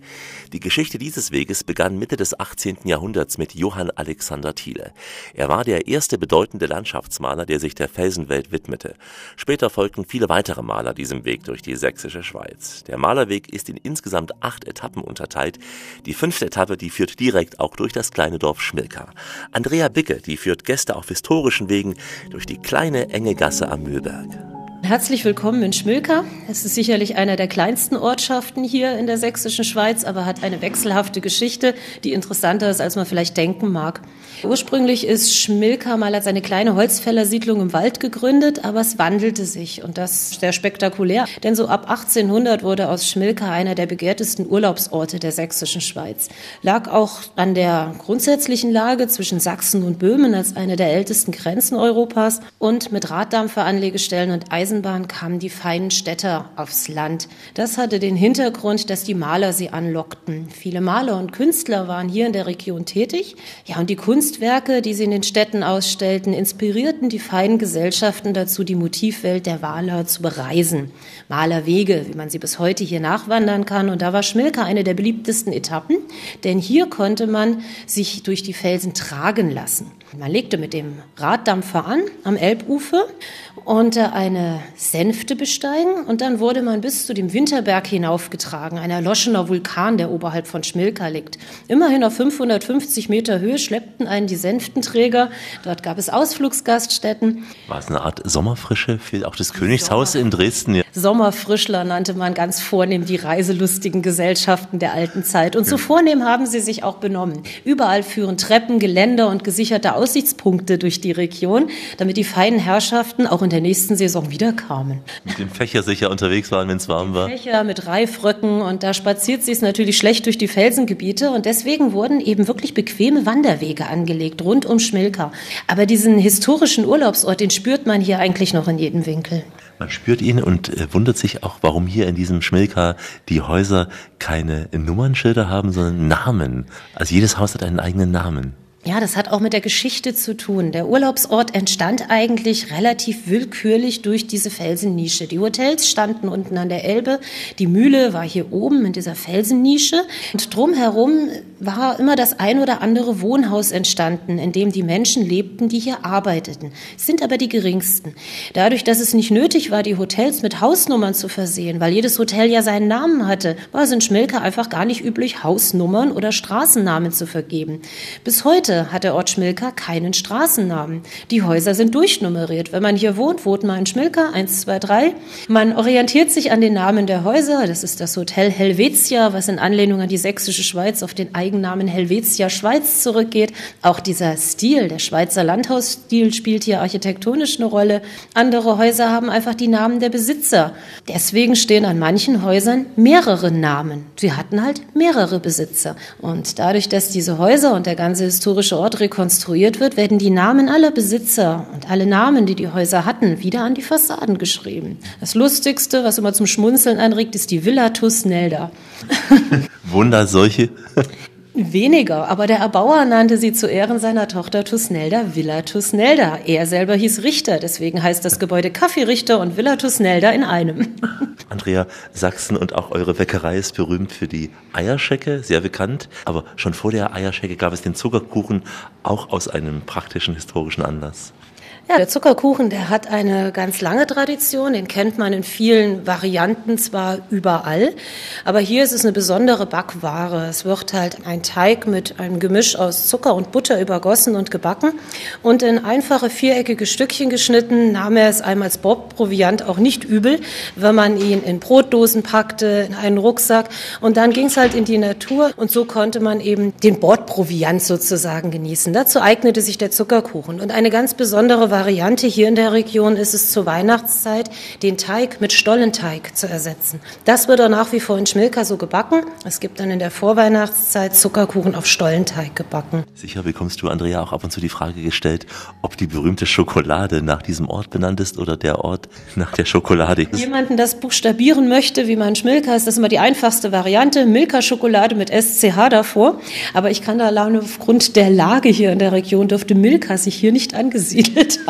Die Geschichte dieses Weges begann Mitte des 18. Jahrhunderts mit Johann Alexander Thiele. Er war der erste bedeutende Landschaftsmaler, der sich der Felsenwelt widmete. Später folgten viele weitere Maler diesem Weg durch die sächsische Schweiz. Der Malerweg ist in insgesamt acht Etappen unterteilt. Die fünfte Etappe, die führt direkt auch durch das kleine Dorf Schmilka. Andrea Bicke, die führt Gäste auf historischen Wegen durch die kleine enge Gasse am Mühlberg. Herzlich willkommen in Schmilka. Es ist sicherlich einer der kleinsten Ortschaften hier in der sächsischen Schweiz, aber hat eine wechselhafte Geschichte, die interessanter ist, als man vielleicht denken mag. Ursprünglich ist Schmilka mal als eine kleine Holzfällersiedlung im Wald gegründet, aber es wandelte sich und das ist sehr spektakulär, denn so ab 1800 wurde aus Schmilka einer der begehrtesten Urlaubsorte der sächsischen Schweiz. Lag auch an der grundsätzlichen Lage zwischen Sachsen und Böhmen als eine der ältesten Grenzen Europas und mit Raddampferanlegestellen und Eisenbahn kamen die feinen Städter aufs Land. Das hatte den Hintergrund, dass die Maler sie anlockten. Viele Maler und Künstler waren hier in der Region tätig. Ja, und die Kunstwerke, die sie in den Städten ausstellten, inspirierten die feinen Gesellschaften dazu, die Motivwelt der Maler zu bereisen. Malerwege, wie man sie bis heute hier nachwandern kann. Und da war Schmilka eine der beliebtesten Etappen, denn hier konnte man sich durch die Felsen tragen lassen. Man legte mit dem Raddampfer an am Elbufer und eine Sänfte besteigen und dann wurde man bis zu dem Winterberg hinaufgetragen, ein erloschener Vulkan, der oberhalb von Schmilka liegt. Immerhin auf 550 Meter Höhe schleppten einen die Sänftenträger. Dort gab es Ausflugsgaststätten. War es eine Art Sommerfrische für auch das Königshaus in Dresden? Ja. Sommerfrischler nannte man ganz vornehm die reiselustigen Gesellschaften der alten Zeit. Und so vornehm haben sie sich auch benommen. Überall führen Treppen, Geländer und gesicherte Aussichtspunkte durch die Region, damit die feinen Herrschaften auch in der nächsten Saison wiederkamen. Mit dem Fächer sicher unterwegs waren, wenn es warm war. Fächer mit Reifröcken und da spaziert sie es natürlich schlecht durch die Felsengebiete und deswegen wurden eben wirklich bequeme Wanderwege angelegt rund um Schmilka. Aber diesen historischen Urlaubsort, den spürt man hier eigentlich noch in jedem Winkel. Man spürt ihn und äh, wundert sich auch, warum hier in diesem Schmilka die Häuser keine Nummernschilder haben, sondern Namen. Also jedes Haus hat einen eigenen Namen. Ja, das hat auch mit der Geschichte zu tun. Der Urlaubsort entstand eigentlich relativ willkürlich durch diese Felsennische. Die Hotels standen unten an der Elbe, die Mühle war hier oben in dieser Felsennische und drumherum war immer das ein oder andere Wohnhaus entstanden, in dem die Menschen lebten, die hier arbeiteten. Es sind aber die geringsten. Dadurch, dass es nicht nötig war, die Hotels mit Hausnummern zu versehen, weil jedes Hotel ja seinen Namen hatte, war es in Schmilke einfach gar nicht üblich, Hausnummern oder Straßennamen zu vergeben. Bis heute Heute hat der Ort Schmilka keinen Straßennamen. Die Häuser sind durchnummeriert. Wenn man hier wohnt, wohnt man in Schmilka 1, 2, 3. Man orientiert sich an den Namen der Häuser. Das ist das Hotel Helvetia, was in Anlehnung an die sächsische Schweiz auf den Eigennamen Helvetia Schweiz zurückgeht. Auch dieser Stil, der Schweizer Landhausstil, spielt hier architektonisch eine Rolle. Andere Häuser haben einfach die Namen der Besitzer. Deswegen stehen an manchen Häusern mehrere Namen. Sie hatten halt mehrere Besitzer. Und dadurch, dass diese Häuser und der ganze historische historische Ort rekonstruiert wird, werden die Namen aller Besitzer und alle Namen, die die Häuser hatten, wieder an die Fassaden geschrieben. Das Lustigste, was immer zum Schmunzeln anregt, ist die Villa Tusnelda. Wunder solche? Weniger, aber der Erbauer nannte sie zu Ehren seiner Tochter Tusnelda Villa Tusnelda. Er selber hieß Richter, deswegen heißt das Gebäude Kaffeerichter und Villa Tusnelda in einem. Andrea, Sachsen und auch eure Bäckerei ist berühmt für die Eierschecke, sehr bekannt. Aber schon vor der Eierschecke gab es den Zuckerkuchen, auch aus einem praktischen historischen Anlass. Ja, der Zuckerkuchen, der hat eine ganz lange Tradition. Den kennt man in vielen Varianten zwar überall, aber hier ist es eine besondere Backware. Es wird halt ein Teig mit einem Gemisch aus Zucker und Butter übergossen und gebacken und in einfache viereckige Stückchen geschnitten. Nahm er es einem als Bordproviant auch nicht übel, wenn man ihn in Brotdosen packte, in einen Rucksack und dann ging es halt in die Natur und so konnte man eben den Bordproviant sozusagen genießen. Dazu eignete sich der Zuckerkuchen und eine ganz besondere Variante Variante hier in der Region ist es zur Weihnachtszeit, den Teig mit Stollenteig zu ersetzen. Das wird auch nach wie vor in Schmilka so gebacken. Es gibt dann in der Vorweihnachtszeit Zuckerkuchen auf Stollenteig gebacken. Sicher bekommst du, Andrea, auch ab und zu die Frage gestellt, ob die berühmte Schokolade nach diesem Ort benannt ist oder der Ort nach der Schokolade. Jemanden das buchstabieren möchte, wie man Schmilka, ist das immer die einfachste Variante. Milka-Schokolade mit SCH davor. Aber ich kann da aufgrund der Lage hier in der Region dürfte Milka sich hier nicht angesiedelt haben.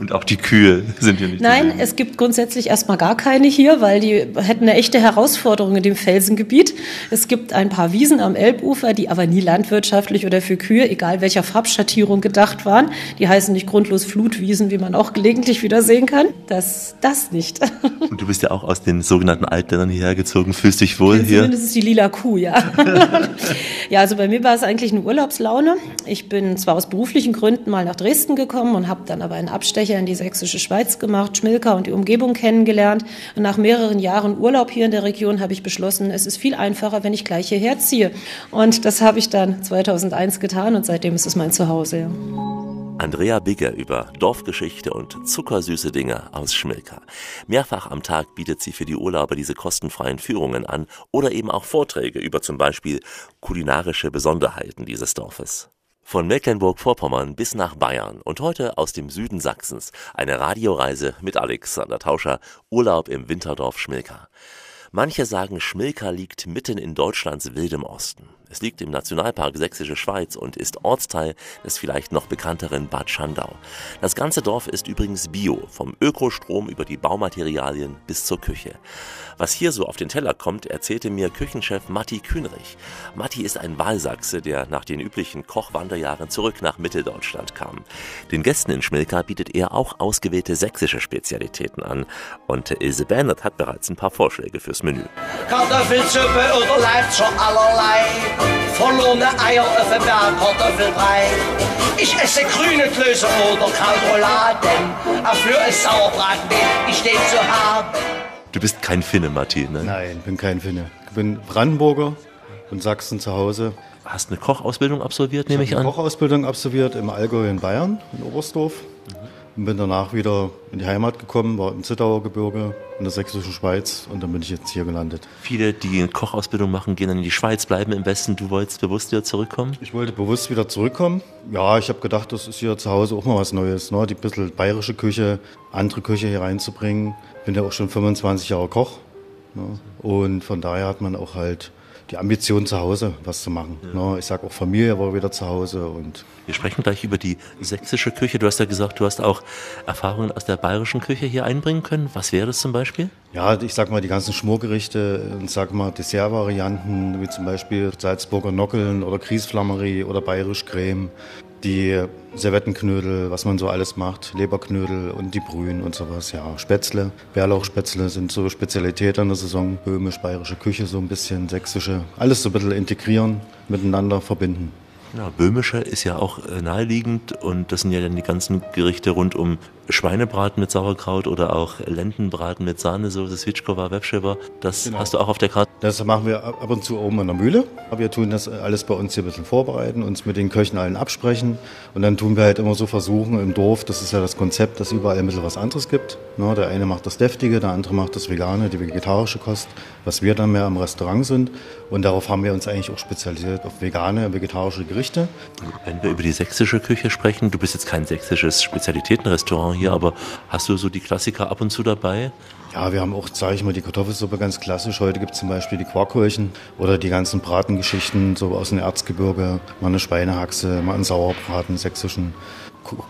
Und auch die Kühe sind hier nicht. Nein, es gibt grundsätzlich erstmal gar keine hier, weil die hätten eine echte Herausforderung in dem Felsengebiet. Es gibt ein paar Wiesen am Elbufer, die aber nie landwirtschaftlich oder für Kühe, egal welcher Farbschattierung gedacht waren. Die heißen nicht grundlos Flutwiesen, wie man auch gelegentlich wieder sehen kann. Das, das nicht. Und du bist ja auch aus den sogenannten Altländern hierher gezogen. Fühlst dich wohl Zumindest hier? Zumindest ist die lila Kuh, ja. ja, also bei mir war es eigentlich eine Urlaubslaune. Ich bin zwar aus beruflichen Gründen mal nach Dresden gekommen und habe dann aber einen Abstecher Abstecher in die sächsische Schweiz gemacht, Schmilka und die Umgebung kennengelernt. Und nach mehreren Jahren Urlaub hier in der Region habe ich beschlossen, es ist viel einfacher, wenn ich gleich hierher ziehe. Und das habe ich dann 2001 getan und seitdem ist es mein Zuhause. Andrea Bigger über Dorfgeschichte und zuckersüße Dinge aus Schmilka. Mehrfach am Tag bietet sie für die Urlauber diese kostenfreien Führungen an oder eben auch Vorträge über zum Beispiel kulinarische Besonderheiten dieses Dorfes. Von Mecklenburg-Vorpommern bis nach Bayern und heute aus dem Süden Sachsens eine Radioreise mit Alexander Tauscher, Urlaub im Winterdorf Schmilka. Manche sagen, Schmilka liegt mitten in Deutschlands wildem Osten. Es liegt im Nationalpark Sächsische Schweiz und ist Ortsteil des vielleicht noch bekannteren Bad Schandau. Das ganze Dorf ist übrigens bio, vom Ökostrom über die Baumaterialien bis zur Küche. Was hier so auf den Teller kommt, erzählte mir Küchenchef Matti Kühnrich. Matti ist ein Wahlsachse, der nach den üblichen Kochwanderjahren zurück nach Mitteldeutschland kam. Den Gästen in Schmilka bietet er auch ausgewählte sächsische Spezialitäten an. Und Ilse Bernert hat bereits ein paar Vorschläge fürs Menü. Kartoffelsuppe oder Leibscher allerlei. Verlorene Eier auf dem. Ich esse grüne Klöße oder Kalrouladen. Für ein Sauerbraten ich den zu haben. Du bist kein Finne, Martin, ne? Nein, bin kein Finne. Ich bin Brandenburger und Sachsen zu Hause. Hast eine Kochausbildung absolviert, nehme ich, ich an? Eine Kochausbildung absolviert im Allgäu in Bayern, in Oberstdorf. Und bin danach wieder in die Heimat gekommen, war im Zittauer Gebirge, in der sächsischen Schweiz und dann bin ich jetzt hier gelandet. Viele, die eine Kochausbildung machen, gehen dann in die Schweiz, bleiben im Westen. Du wolltest bewusst wieder zurückkommen? Ich wollte bewusst wieder zurückkommen. Ja, ich habe gedacht, das ist hier zu Hause auch mal was Neues, ne? die bisschen bayerische Küche, andere Küche hier reinzubringen. Bin ja auch schon 25 Jahre Koch. Ne? Und von daher hat man auch halt die Ambition zu Hause, was zu machen. Ja. Ne? Ich sage auch Familie war wieder zu Hause und wir sprechen gleich über die sächsische Küche. Du hast ja gesagt, du hast auch Erfahrungen aus der bayerischen Küche hier einbringen können. Was wäre das zum Beispiel? Ja, ich sag mal, die ganzen Schmorgerichte und sag mal Dessertvarianten, wie zum Beispiel Salzburger Nockeln oder Grießflammerie oder bayerisch Creme, die Servettenknödel, was man so alles macht, Leberknödel und die Brühen und sowas. Ja, Spätzle, Bärlauchspätzle sind so Spezialität an der Saison. Böhmisch-bayerische Küche so ein bisschen, sächsische. Alles so ein bisschen integrieren, miteinander verbinden. Ja, Böhmische ist ja auch äh, naheliegend und das sind ja dann die ganzen Gerichte rund um Schweinebraten mit Sauerkraut oder auch Lendenbraten mit Sahnesoße, Switchkova, Webschewer. Das genau. hast du auch auf der Karte. Das machen wir ab und zu oben an der Mühle. Wir tun das alles bei uns hier ein bisschen vorbereiten, uns mit den Köchen allen absprechen und dann tun wir halt immer so versuchen im Dorf, das ist ja das Konzept, dass überall ein bisschen was anderes gibt. Der eine macht das Deftige, der andere macht das Vegane, die vegetarische Kost, was wir dann mehr im Restaurant sind. Und darauf haben wir uns eigentlich auch spezialisiert, auf vegane, vegetarische Gerichte. Wenn wir über die sächsische Küche sprechen, du bist jetzt kein sächsisches Spezialitätenrestaurant hier, aber hast du so die Klassiker ab und zu dabei? Ja, wir haben auch, sage ich mal, die Kartoffelsuppe ganz klassisch. Heute gibt es zum Beispiel die Quarkhäulchen oder die ganzen Bratengeschichten so aus dem Erzgebirge. Mal eine Schweinehaxe, mal einen Sauerbraten, sächsischen.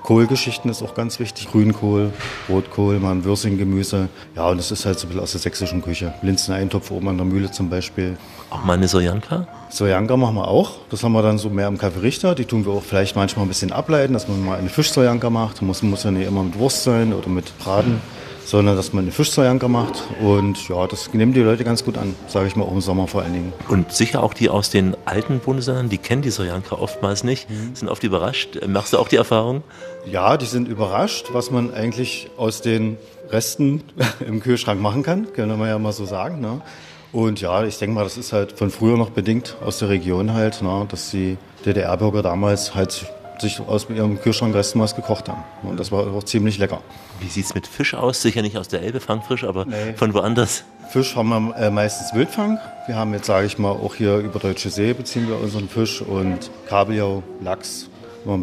Kohlgeschichten ist auch ganz wichtig. Grünkohl, Rotkohl, mal ein Würstchengemüse. Ja, und das ist halt so ein bisschen aus der sächsischen Küche. Linseneintopf oben an der Mühle zum Beispiel. Auch mal eine Sojanka? Sojanka machen wir auch. Das haben wir dann so mehr im Kaffee Richter. Die tun wir auch vielleicht manchmal ein bisschen ableiten, dass man mal eine Fischsojanka macht. Muss, muss ja nicht immer mit Wurst sein oder mit Braten sondern dass man eine Fischsojanka macht. Und ja, das nehmen die Leute ganz gut an, sage ich mal, auch im Sommer vor allen Dingen. Und sicher auch die aus den alten Bundesländern, die kennen die Sojanka oftmals nicht, mhm. sind oft überrascht. Machst du auch die Erfahrung? Ja, die sind überrascht, was man eigentlich aus den Resten im Kühlschrank machen kann, können wir ja mal so sagen. Ne? Und ja, ich denke mal, das ist halt von früher noch bedingt aus der Region halt, ne, dass die DDR-Bürger damals halt sich aus ihrem Kühlschrank Resten was gekocht haben. Und das war auch ziemlich lecker. Wie sieht es mit Fisch aus? Sicher nicht aus der Elbe, Fangfisch, aber nee. von woanders? Fisch haben wir äh, meistens Wildfang. Wir haben jetzt, sage ich mal, auch hier über Deutsche See beziehen wir unseren Fisch und Kabeljau, Lachs,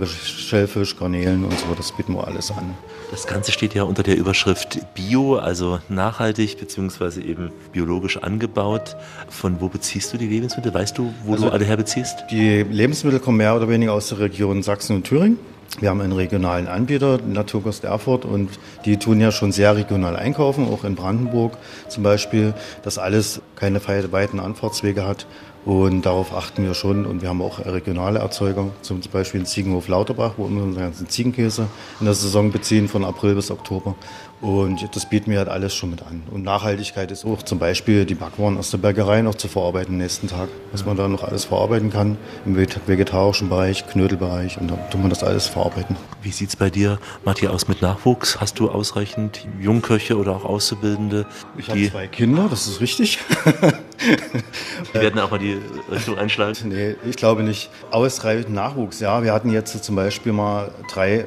Schellfisch, Garnelen und so, das bieten wir alles an. Das Ganze steht ja unter der Überschrift Bio, also nachhaltig bzw. eben biologisch angebaut. Von wo beziehst du die Lebensmittel? Weißt du, wo also du alle herbeziehst? Die Lebensmittel kommen mehr oder weniger aus der Region Sachsen und Thüringen. Wir haben einen regionalen Anbieter, Naturkost Erfurt, und die tun ja schon sehr regional einkaufen, auch in Brandenburg zum Beispiel, dass alles keine weiten Anfahrtswege hat und darauf achten wir schon. Und wir haben auch regionale Erzeuger, zum Beispiel in Ziegenhof Lauterbach, wo wir unseren ganzen Ziegenkäse in der Saison beziehen, von April bis Oktober. Und das bieten wir halt alles schon mit an. Und Nachhaltigkeit ist auch zum Beispiel die Backwaren aus der Bäckerei noch zu verarbeiten am nächsten Tag. Was man da noch alles verarbeiten kann im vegetarischen Bereich, Knödelbereich und da tut man das alles verarbeiten. Wie sieht es bei dir, Matthias, aus mit Nachwuchs? Hast du ausreichend Jungköche oder auch Auszubildende? Ich habe zwei Kinder, das ist richtig. die werden auch mal die Richtung einschlagen? Nee, ich glaube nicht. Ausreichend Nachwuchs, ja. Wir hatten jetzt zum Beispiel mal drei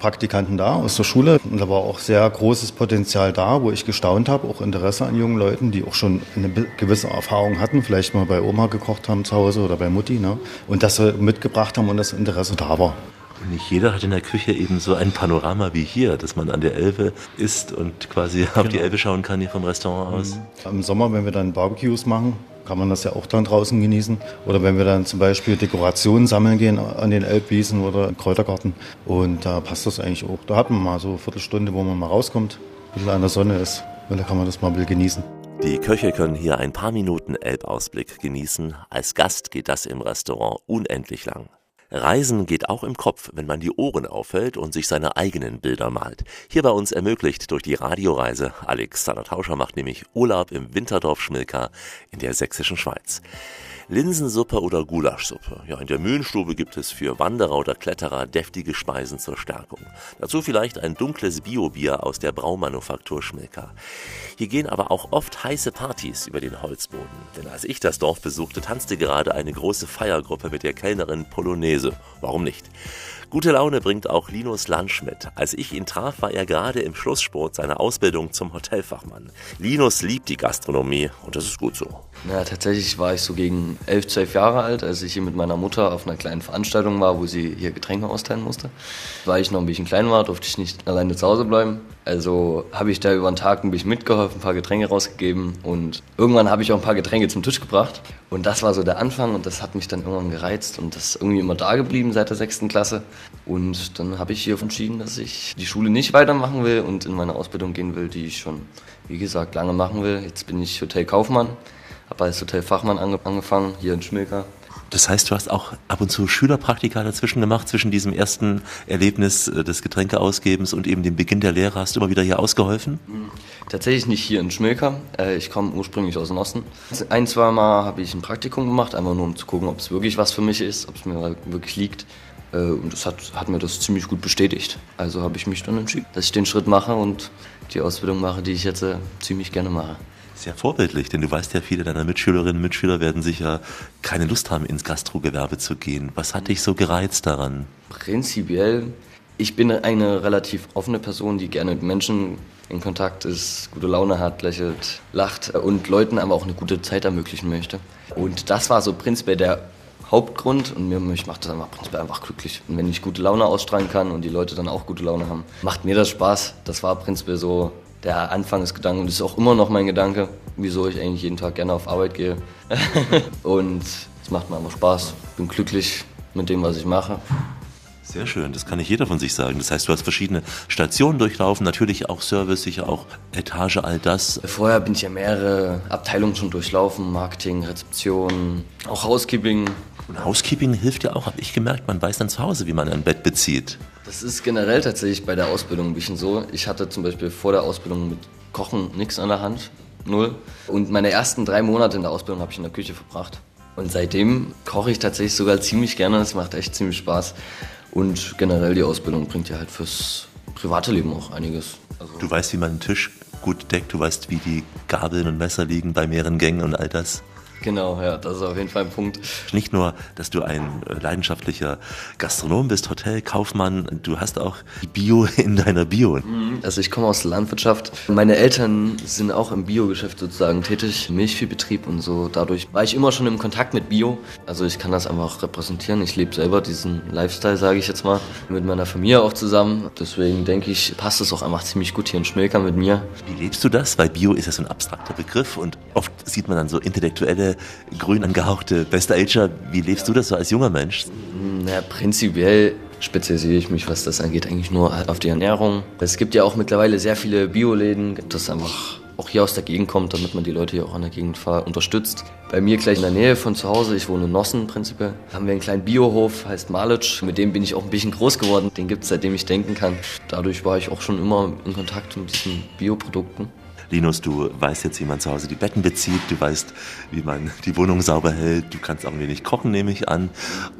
Praktikanten da aus der Schule. Und da war auch sehr großes Potenzial da, wo ich gestaunt habe, auch Interesse an jungen Leuten, die auch schon eine gewisse Erfahrung hatten, vielleicht mal bei Oma gekocht haben zu Hause oder bei Mutti. Ne? Und das mitgebracht haben und das Interesse da war. Nicht jeder hat in der Küche eben so ein Panorama wie hier, dass man an der Elbe isst und quasi genau. auf die genau. Elbe schauen kann hier vom Restaurant aus. Mhm. Im Sommer, wenn wir dann Barbecues machen, kann man das ja auch dann draußen genießen. Oder wenn wir dann zum Beispiel Dekorationen sammeln gehen an den Elbwiesen oder im Kräutergarten. Und da passt das eigentlich auch. Da hat man mal so eine Viertelstunde, wo man mal rauskommt, ein bisschen an der Sonne ist. Und da kann man das mal ein bisschen genießen. Die Köche können hier ein paar Minuten Elbausblick genießen. Als Gast geht das im Restaurant unendlich lang. Reisen geht auch im Kopf, wenn man die Ohren aufhält und sich seine eigenen Bilder malt. Hier bei uns ermöglicht durch die Radioreise. Alexander Tauscher macht nämlich Urlaub im Winterdorf Schmilka in der sächsischen Schweiz. Linsensuppe oder Gulaschsuppe. Ja, in der Mühlenstube gibt es für Wanderer oder Kletterer deftige Speisen zur Stärkung. Dazu vielleicht ein dunkles Biobier aus der Braumanufaktur Schmilka. Hier gehen aber auch oft heiße Partys über den Holzboden. Denn als ich das Dorf besuchte, tanzte gerade eine große Feiergruppe mit der Kellnerin Polonaise. Warum nicht? Gute Laune bringt auch Linus Lansch mit. Als ich ihn traf, war er gerade im Schlusssport seiner Ausbildung zum Hotelfachmann. Linus liebt die Gastronomie und das ist gut so. Na, tatsächlich war ich so gegen elf, zwölf Jahre alt, als ich hier mit meiner Mutter auf einer kleinen Veranstaltung war, wo sie hier Getränke austeilen musste. Weil ich noch ein bisschen klein war, durfte ich nicht alleine zu Hause bleiben. Also habe ich da über den Tag ein bisschen mitgeholfen, ein paar Getränke rausgegeben und irgendwann habe ich auch ein paar Getränke zum Tisch gebracht. Und das war so der Anfang und das hat mich dann irgendwann gereizt und das ist irgendwie immer da geblieben seit der sechsten Klasse. Und dann habe ich hier entschieden, dass ich die Schule nicht weitermachen will und in meine Ausbildung gehen will, die ich schon, wie gesagt, lange machen will. Jetzt bin ich Hotelkaufmann, habe als Hotelfachmann angefangen, hier in Schmilka. Das heißt, du hast auch ab und zu Schülerpraktika dazwischen gemacht, zwischen diesem ersten Erlebnis äh, des Getränkeausgebens und eben dem Beginn der Lehre. Hast du immer wieder hier ausgeholfen? Tatsächlich nicht hier in Schmilka. Äh, Ich komme ursprünglich aus dem Osten. Ein, zwei Mal habe ich ein Praktikum gemacht, einfach nur um zu gucken, ob es wirklich was für mich ist, ob es mir wirklich liegt. Äh, Und das hat, hat mir das ziemlich gut bestätigt. Also habe ich mich dann entschieden, dass ich den Schritt mache und die Ausbildung mache, die ich jetzt ziemlich gerne mache. Sehr vorbildlich, denn du weißt ja, viele deiner Mitschülerinnen und Mitschüler werden sicher keine Lust haben, ins Gastrogewerbe zu gehen. Was hat dich so gereizt daran? Prinzipiell, ich bin eine relativ offene Person, die gerne mit Menschen in Kontakt ist, gute Laune hat, lächelt, lacht und Leuten aber auch eine gute Zeit ermöglichen möchte. Und das war so prinzipiell der Hauptgrund und mir mich macht das einfach prinzipiell einfach glücklich. Und wenn ich gute Laune ausstrahlen kann und die Leute dann auch gute Laune haben, macht mir das Spaß. Das war prinzipiell so der Anfangsgedanke und das ist auch immer noch mein Gedanke, wieso ich eigentlich jeden Tag gerne auf Arbeit gehe. und es macht mir einfach Spaß. Bin glücklich mit dem, was ich mache. Sehr schön, das kann nicht jeder von sich sagen. Das heißt, du hast verschiedene Stationen durchlaufen, natürlich auch Service, sicher auch Etage, all das. Vorher bin ich ja mehrere Abteilungen schon durchlaufen, Marketing, Rezeption, auch Housekeeping. Und Housekeeping hilft ja auch, habe ich gemerkt, man weiß dann zu Hause, wie man ein Bett bezieht. Das ist generell tatsächlich bei der Ausbildung ein bisschen so. Ich hatte zum Beispiel vor der Ausbildung mit Kochen nichts an der Hand, null. Und meine ersten drei Monate in der Ausbildung habe ich in der Küche verbracht. Und seitdem koche ich tatsächlich sogar ziemlich gerne. Es macht echt ziemlich Spaß. Und generell die Ausbildung bringt ja halt fürs private Leben auch einiges. Also Du weißt, wie man einen Tisch gut deckt, du weißt, wie die Gabeln und Messer liegen bei mehreren Gängen und all das. Genau, ja, das ist auf jeden Fall ein Punkt. Nicht nur, dass du ein äh, leidenschaftlicher Gastronom bist, Hotelkaufmann, du hast auch Bio in deiner Bio. Also ich komme aus der Landwirtschaft. Meine Eltern sind auch im Biogeschäft sozusagen tätig, Milchviehbetrieb und so. Dadurch war ich immer schon im Kontakt mit Bio. Also ich kann das einfach repräsentieren. Ich lebe selber diesen Lifestyle, sage ich jetzt mal, mit meiner Familie auch zusammen. Deswegen denke ich, passt es auch einfach ziemlich gut hier in Schmilka mit mir. Wie lebst du das? Weil Bio ist ja so ein abstrakter Begriff und oft sieht man dann so intellektuelle, grün angehauchte Best-Ager. Wie lebst du das so als junger Mensch? Naja, prinzipiell spezialisiere ich mich, was das angeht, eigentlich nur auf die Ernährung. Es gibt ja auch mittlerweile sehr viele Bioläden, das einfach auch hier aus der Gegend kommt, damit man die Leute hier auch in der Gegend unterstützt. Bei mir gleich in der Nähe von zu Hause, ich wohne in Nossen prinzipiell, haben wir einen kleinen Biohof, heißt Malic. Mit dem bin ich auch ein bisschen groß geworden. Den gibt es seitdem ich denken kann. Dadurch war ich auch schon immer in Kontakt mit diesen Bioprodukten. Linus, du weißt jetzt, wie man zu Hause die Betten bezieht, du weißt, wie man die Wohnung sauber hält, du kannst auch ein wenig kochen, nehme ich an.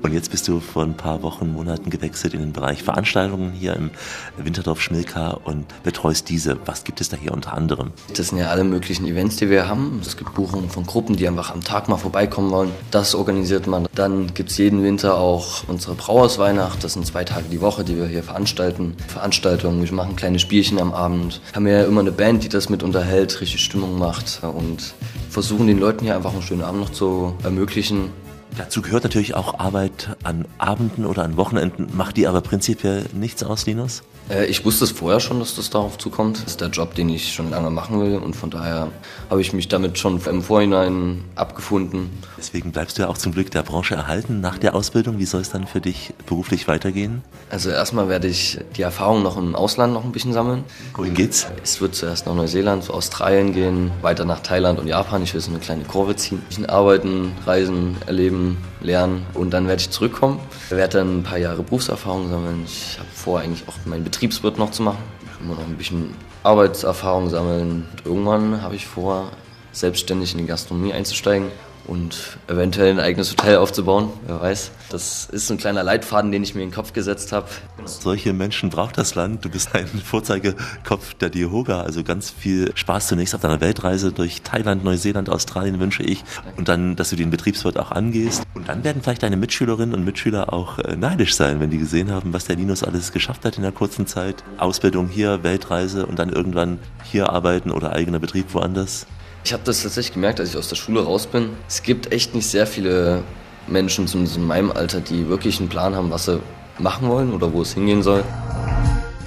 Und jetzt bist du vor ein paar Wochen, Monaten gewechselt in den Bereich Veranstaltungen hier im Winterdorf Schmilka und betreust diese. Was gibt es da hier unter anderem? Das sind ja alle möglichen Events, die wir haben. Es gibt Buchungen von Gruppen, die einfach am Tag mal vorbeikommen wollen. Das organisiert man. Dann gibt es jeden Winter auch unsere Brauhausweihnacht. Das sind zwei Tage die Woche, die wir hier veranstalten. Veranstaltungen, wir machen kleine Spielchen am Abend. Haben ja immer eine Band, die das mit unterhält, richtig Stimmung macht und versuchen den Leuten hier einfach einen schönen Abend noch zu ermöglichen. Dazu gehört natürlich auch Arbeit an Abenden oder an Wochenenden. Macht die aber prinzipiell nichts aus, Linus? Äh, Ich wusste es vorher schon, dass das darauf zukommt. Das ist der Job, den ich schon lange machen will und von daher habe ich mich damit schon im Vorhinein abgefunden. Deswegen bleibst du ja auch zum Glück der Branche erhalten nach der Ausbildung. Wie soll es dann für dich beruflich weitergehen? Also erstmal werde ich die Erfahrung noch im Ausland noch ein bisschen sammeln. Wohin geht's? Es wird zuerst nach Neuseeland, zu Australien gehen, weiter nach Thailand und Japan. Ich will so eine kleine Kurve ziehen. Ein bisschen arbeiten, reisen, erleben, lernen und dann werde ich zurückkommen. Ich werde dann ein paar Jahre Berufserfahrung sammeln. Ich habe vor, eigentlich auch meinen Betriebswirt noch zu machen. Immer noch ein bisschen Arbeitserfahrung sammeln. Und irgendwann habe ich vor, selbstständig in die Gastronomie einzusteigen und eventuell ein eigenes Hotel aufzubauen. Wer weiß. Das ist ein kleiner Leitfaden, den ich mir in den Kopf gesetzt habe. Solche Menschen braucht das Land. Du bist ein Vorzeigekopf der Diohoga. Also ganz viel Spaß zunächst auf deiner Weltreise durch Thailand, Neuseeland, Australien wünsche ich. Und dann, dass du den Betriebswirt auch angehst. Und dann werden vielleicht deine Mitschülerinnen und Mitschüler auch äh, neidisch sein, wenn die gesehen haben, was der Linus alles geschafft hat in der kurzen Zeit. Ausbildung hier, Weltreise und dann irgendwann hier arbeiten oder eigener Betrieb woanders. Ich habe das tatsächlich gemerkt, als ich aus der Schule raus bin. Es gibt echt nicht sehr viele Menschen, zumindest in meinem Alter, die wirklich einen Plan haben, was sie machen wollen oder wo es hingehen soll.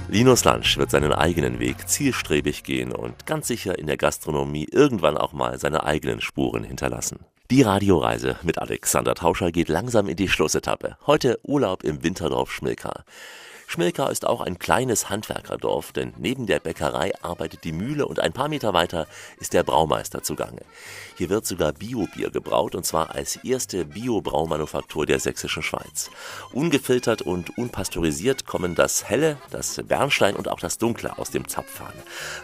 Linus Lansch wird seinen eigenen Weg zielstrebig gehen und ganz sicher in der Gastronomie irgendwann auch mal seine eigenen Spuren hinterlassen. Die Radioreise mit Alexander Tauscher geht langsam in die Schlussetappe. Heute Urlaub im Winterdorf Schmilka. Schmilka ist auch ein kleines Handwerkerdorf, denn neben der Bäckerei arbeitet die Mühle und ein paar Meter weiter ist der Braumeister zugange. Hier wird sogar Biobier gebraut und zwar als erste Bio-Braumanufaktur der sächsischen Schweiz. Ungefiltert und unpasteurisiert kommen das Helle, das Bernstein und auch das Dunkle aus dem Zapfhahn.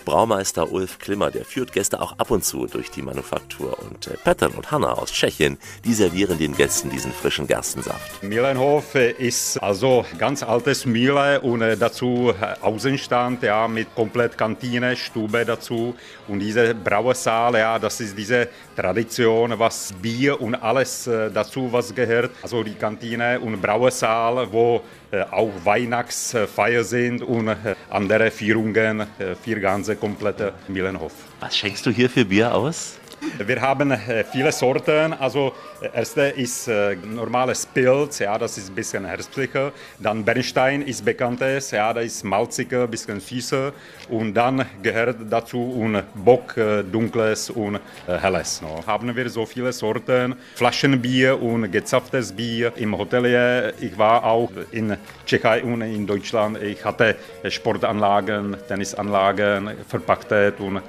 Braumeister Ulf Klimmer, der führt Gäste auch ab und zu durch die Manufaktur und äh, Pettern und Hanna aus Tschechien, die servieren den Gästen diesen frischen Gerstensaft. Mühlenhof ist also ganz altes Mühle und dazu äh, Außenstand ja, mit komplett Kantine, Stube dazu und diese Brauersaal, ja, das ist diese Tradition, was Bier und alles äh, dazu, was gehört. Also die Kantine und Brauersaal, wo äh, auch Weihnachtsfeier sind und äh, andere Führungen für ganze komplette Mühlenhof. Was schenkst du hier für Bier aus? Wir haben äh, viele Sorten. Also äh, erste ist äh, normales Pilz, ja, das ist ein bisschen herbstlicher. Dann Bernstein ist bekanntes, ja, das ist malziger, ein bisschen süßer. Und dann gehört dazu ein Bock, äh, dunkles und äh, helles. No. Haben wir so viele Sorten, Flaschenbier und gezapftes Bier im Hotelier. Ich war auch in Tschechei und in Deutschland. Ich hatte äh, Sportanlagen, Tennisanlagen verpachtet und äh,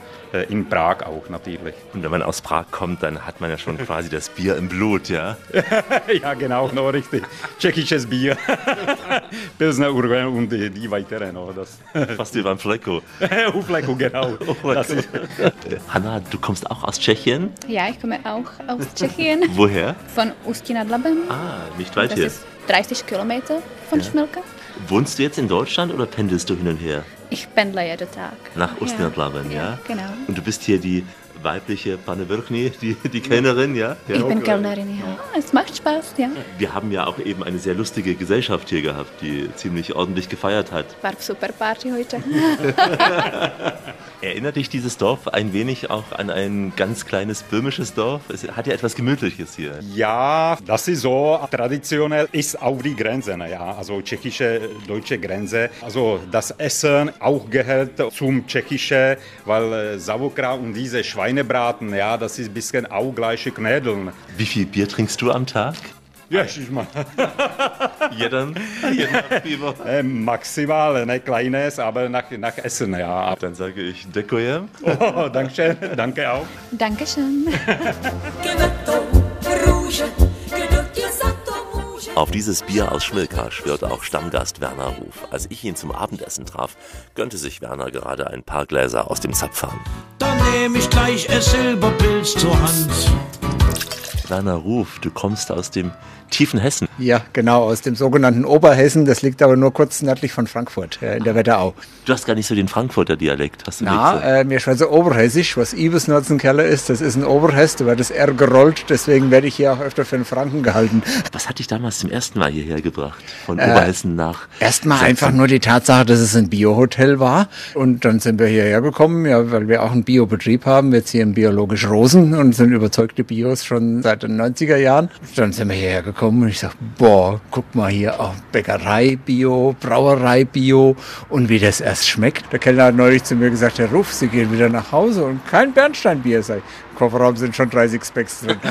in Prag auch natürlich. Und wenn man aus Prag kommt, dann hat man ja schon quasi das Bier im Blut, ja? ja, genau, no, richtig. Tschechisches Bier. Pilsner Urquell und die, die weiteren. No, das. Fast wie beim Flecko. Flecko, genau. Das ist- Hanna, du kommst auch aus Tschechien? Ja, ich komme auch aus Tschechien. Woher? Von Ústí nad Labem. Ah, nicht weit das hier. ist 30 Kilometer von Ja. Schmilka. Wohnst du jetzt in Deutschland oder pendelst du hin und her? Ich pendle jeden Tag. Nach Ja. Ostnadlaben, ja? Genau. Und du bist hier die weibliche Panne Wirkni, die, die Kellnerin, ja? ja? Ich bin Kellnerin, ja. Es macht Spaß, ja. Wir haben ja auch eben eine sehr lustige Gesellschaft hier gehabt, die ziemlich ordentlich gefeiert hat. War super Party heute. Erinnert dich dieses Dorf ein wenig auch an ein ganz kleines böhmisches Dorf? Es hat ja etwas Gemütliches hier. Ja, das ist so. Traditionell ist auch die Grenze, na ja, also tschechische, deutsche Grenze. Also das Essen auch gehört zum tschechischen, weil äh, Sauerkraut und diese Schweinebraten, ja, das ist ein bisschen auch gleiche Knädeln. Wie viel Bier trinkst du am Tag? Ja, ich mal. Jeden? Jeden äh, maximal, ne, kleines, aber nach, nach Essen, ja. Dann sage ich Dekojem. Oh, danke schön, danke auch. Dankeschön. Auf dieses Bier aus Schmilka schwört auch Stammgast Werner Ruf. Als ich ihn zum Abendessen traf, gönnte sich Werner gerade ein paar Gläser aus dem Zapfhahn. Dann nehme ich gleich ein Silberpilz zur Hand. Werner Ruf, du kommst aus dem tiefen Hessen. Ja, genau, aus dem sogenannten Oberhessen. Das liegt aber nur kurz nördlich von Frankfurt, äh, in der Wetterau. Du hast gar nicht so den Frankfurter Dialekt, hast du Na, nicht äh, mir schwätze Oberhessisch, was Ibis ist, das ist ein Oberhess, da wird das R gerollt, deswegen werde ich hier auch öfter für einen Franken gehalten. so. Was hat dich damals zum ersten Mal hierher gebracht? Von Äh, Oberhessen nach Erstmal einfach nur die Tatsache, dass es ein Biohotel war. Und dann sind wir hierher gekommen, ja, weil wir auch einen Biobetrieb haben, jetzt hier im Biologisch Rosen und sind überzeugte Bios schon seit den 90er Jahren. Dann sind wir hierher gekommen und ich sag, boah, guck mal hier, auch Bäckerei Bio, Brauerei Bio und wie das erst schmeckt. Der Kellner hat neulich zu mir gesagt, Herr Ruf, Sie gehen wieder nach Hause und kein Bernsteinbier. Sag Im Kofferraum sind schon 30 Specks drin.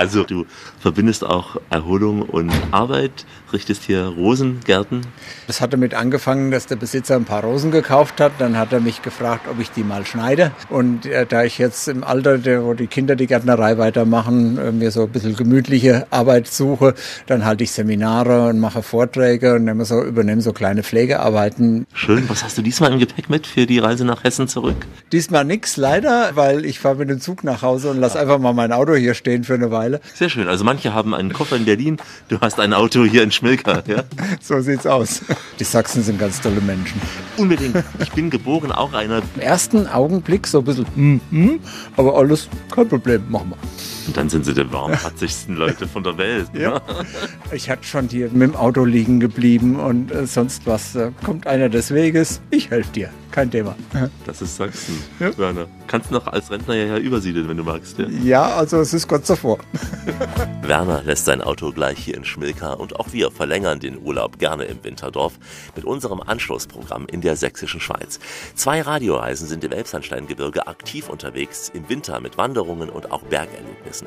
Also du verbindest auch Erholung und Arbeit, richtest hier Rosengärten. Das hat damit angefangen, dass der Besitzer ein paar Rosen gekauft hat. Dann hat er mich gefragt, ob ich die mal schneide. Und äh, da ich jetzt im Alter, der, wo die Kinder die Gärtnerei weitermachen, äh, mir so ein bisschen gemütliche Arbeit suche, dann halte ich Seminare und mache Vorträge und nehme so, übernehme so kleine Pflegearbeiten. Schön. Was hast du diesmal im Gepäck mit für die Reise nach Hessen zurück? Diesmal nix leider, weil ich fahre mit dem Zug nach Hause und lass einfach mal mein Auto hier stehen für eine Weile. Sehr schön. Also manche haben einen Koffer in Berlin, du hast ein Auto hier in Schmilka. Ja? So sieht's aus. Die Sachsen sind ganz tolle Menschen. Unbedingt. Ich bin geboren auch einer. Im ersten Augenblick so ein bisschen, mhm, aber alles kein Problem, machen wir. Und dann sind sie die warmherzigsten Leute von der Welt. Ne? Ja. Ich hatte schon hier mit dem Auto liegen geblieben und äh, sonst was. Da kommt einer des Weges, ich helfe dir. Kein Thema. Das ist Sachsen, ja. Werner. Kannst noch als Rentner ja übersiedeln, wenn du magst. Ja, ja also es ist kurz davor. Werner lässt sein Auto gleich hier in Schmilka und auch wir verlängern den Urlaub gerne im Winterdorf mit unserem Anschlussprogramm in der sächsischen Schweiz. Zwei Radioreisen sind im Elbsandsteingebirge aktiv unterwegs, im Winter mit Wanderungen und auch Bergerlebnissen.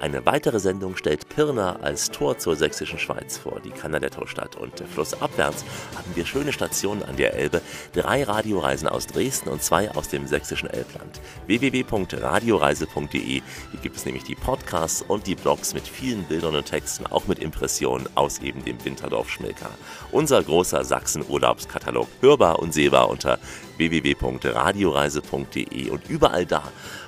Eine weitere Sendung stellt Pirna als Tor zur sächsischen Schweiz vor, die Canaletto-Stadt. Und flussabwärts haben wir schöne Stationen an der Elbe, drei Radioreisen aus Dresden und zwei aus dem sächsischen Elbland. www.radioreise.de. Hier gibt es nämlich die Podcasts und die Blogs mit vielen Bildern und Texten, auch mit Impressionen aus eben dem Winterdorf Schmilka. Unser großer Sachsen-Urlaubskatalog hörbar und sehbar unter www.radioreise.de und überall da,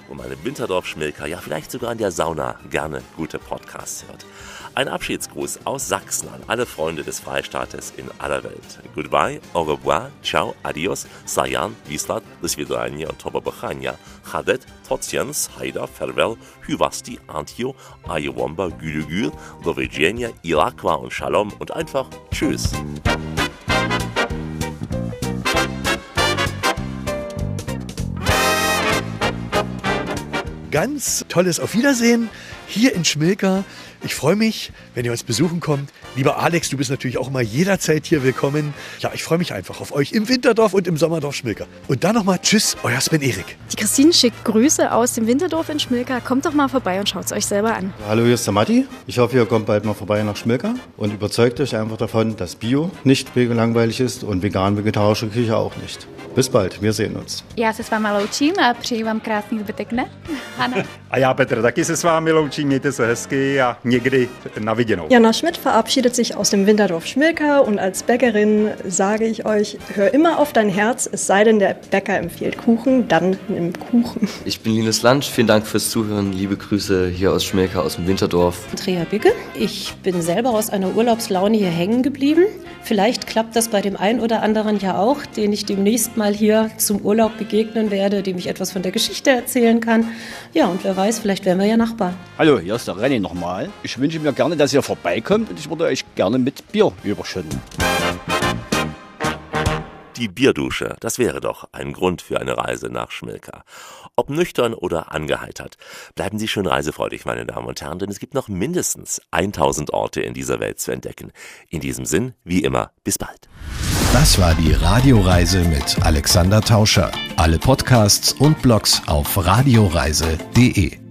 und meine Winterdorf-Schmilka, ja vielleicht sogar in der Sauna gerne gute Podcasts hört. Ein Abschiedsgruß aus Sachsen an alle Freunde des Freistaates in aller Welt. Goodbye, au revoir, ciao, adios, sayan, vislat, do svidania und tobobochania, chadet, tociens, haida, farewell, hyvasti, antio, ayewomba, gülügül, do vidjenia, ilakwa und shalom und einfach tschüss. Ganz tolles Auf Wiedersehen hier in Schmilka. Ich freue mich, wenn ihr uns besuchen kommt. Lieber Alex, du bist natürlich auch immer jederzeit hier willkommen. Ja, ich freue mich einfach auf euch im Winterdorf und im Sommerdorf Schmilka. Und dann nochmal Tschüss, euer Sven Erik. Die Christine schickt Grüße aus dem Winterdorf in Schmilka. Kommt doch mal vorbei und schaut es euch selber an. Hallo, hier ist der Matti. Ich hoffe, ihr kommt bald mal vorbei nach Schmilka und überzeugt euch einfach davon, dass Bio nicht langweilig ist und vegan-vegetarische Küche auch nicht. Bis bald, wir sehen uns. Já se s váma loučím a přeji vám krásný zbytek dne. Hanna. A já Petr taky se s vámi loučím, mějte se hezky a někdy na viděnou. Jana Schmidt verabschiedet sich aus dem Winterdorf Schmilka und als Bäckerin sage ich euch, hör immer auf dein Herz, es sei denn, der Bäcker empfiehlt Kuchen, dann nimm Kuchen. Ich bin Linus Lansch, vielen Dank fürs Zuhören, liebe Grüße hier aus Schmilka, aus dem Winterdorf. Andrea Bicke, ich bin selber aus einer Urlaubslaune hier hängen geblieben. Vielleicht klappt das bei dem einen oder anderen ja auch, den ich demnächst mal hier zum Urlaub begegnen werde, dem ich etwas von der Geschichte erzählen kann. Ja, und wer weiß, vielleicht werden wir ja Nachbarn. Hallo, hier ist der René nochmal. Ich wünsche mir gerne, dass ihr vorbeikommt und ich würde euch gerne mit Bier überschütten. Die Bierdusche, das wäre doch ein Grund für eine Reise nach Schmilka. Ob nüchtern oder angeheitert, bleiben Sie schön reisefreudig, meine Damen und Herren, denn es gibt noch mindestens 1000 Orte in dieser Welt zu entdecken. In diesem Sinn, wie immer, bis bald. Das war die Radioreise mit Alexander Tauscher. Alle Podcasts und Blogs auf radioreise.de.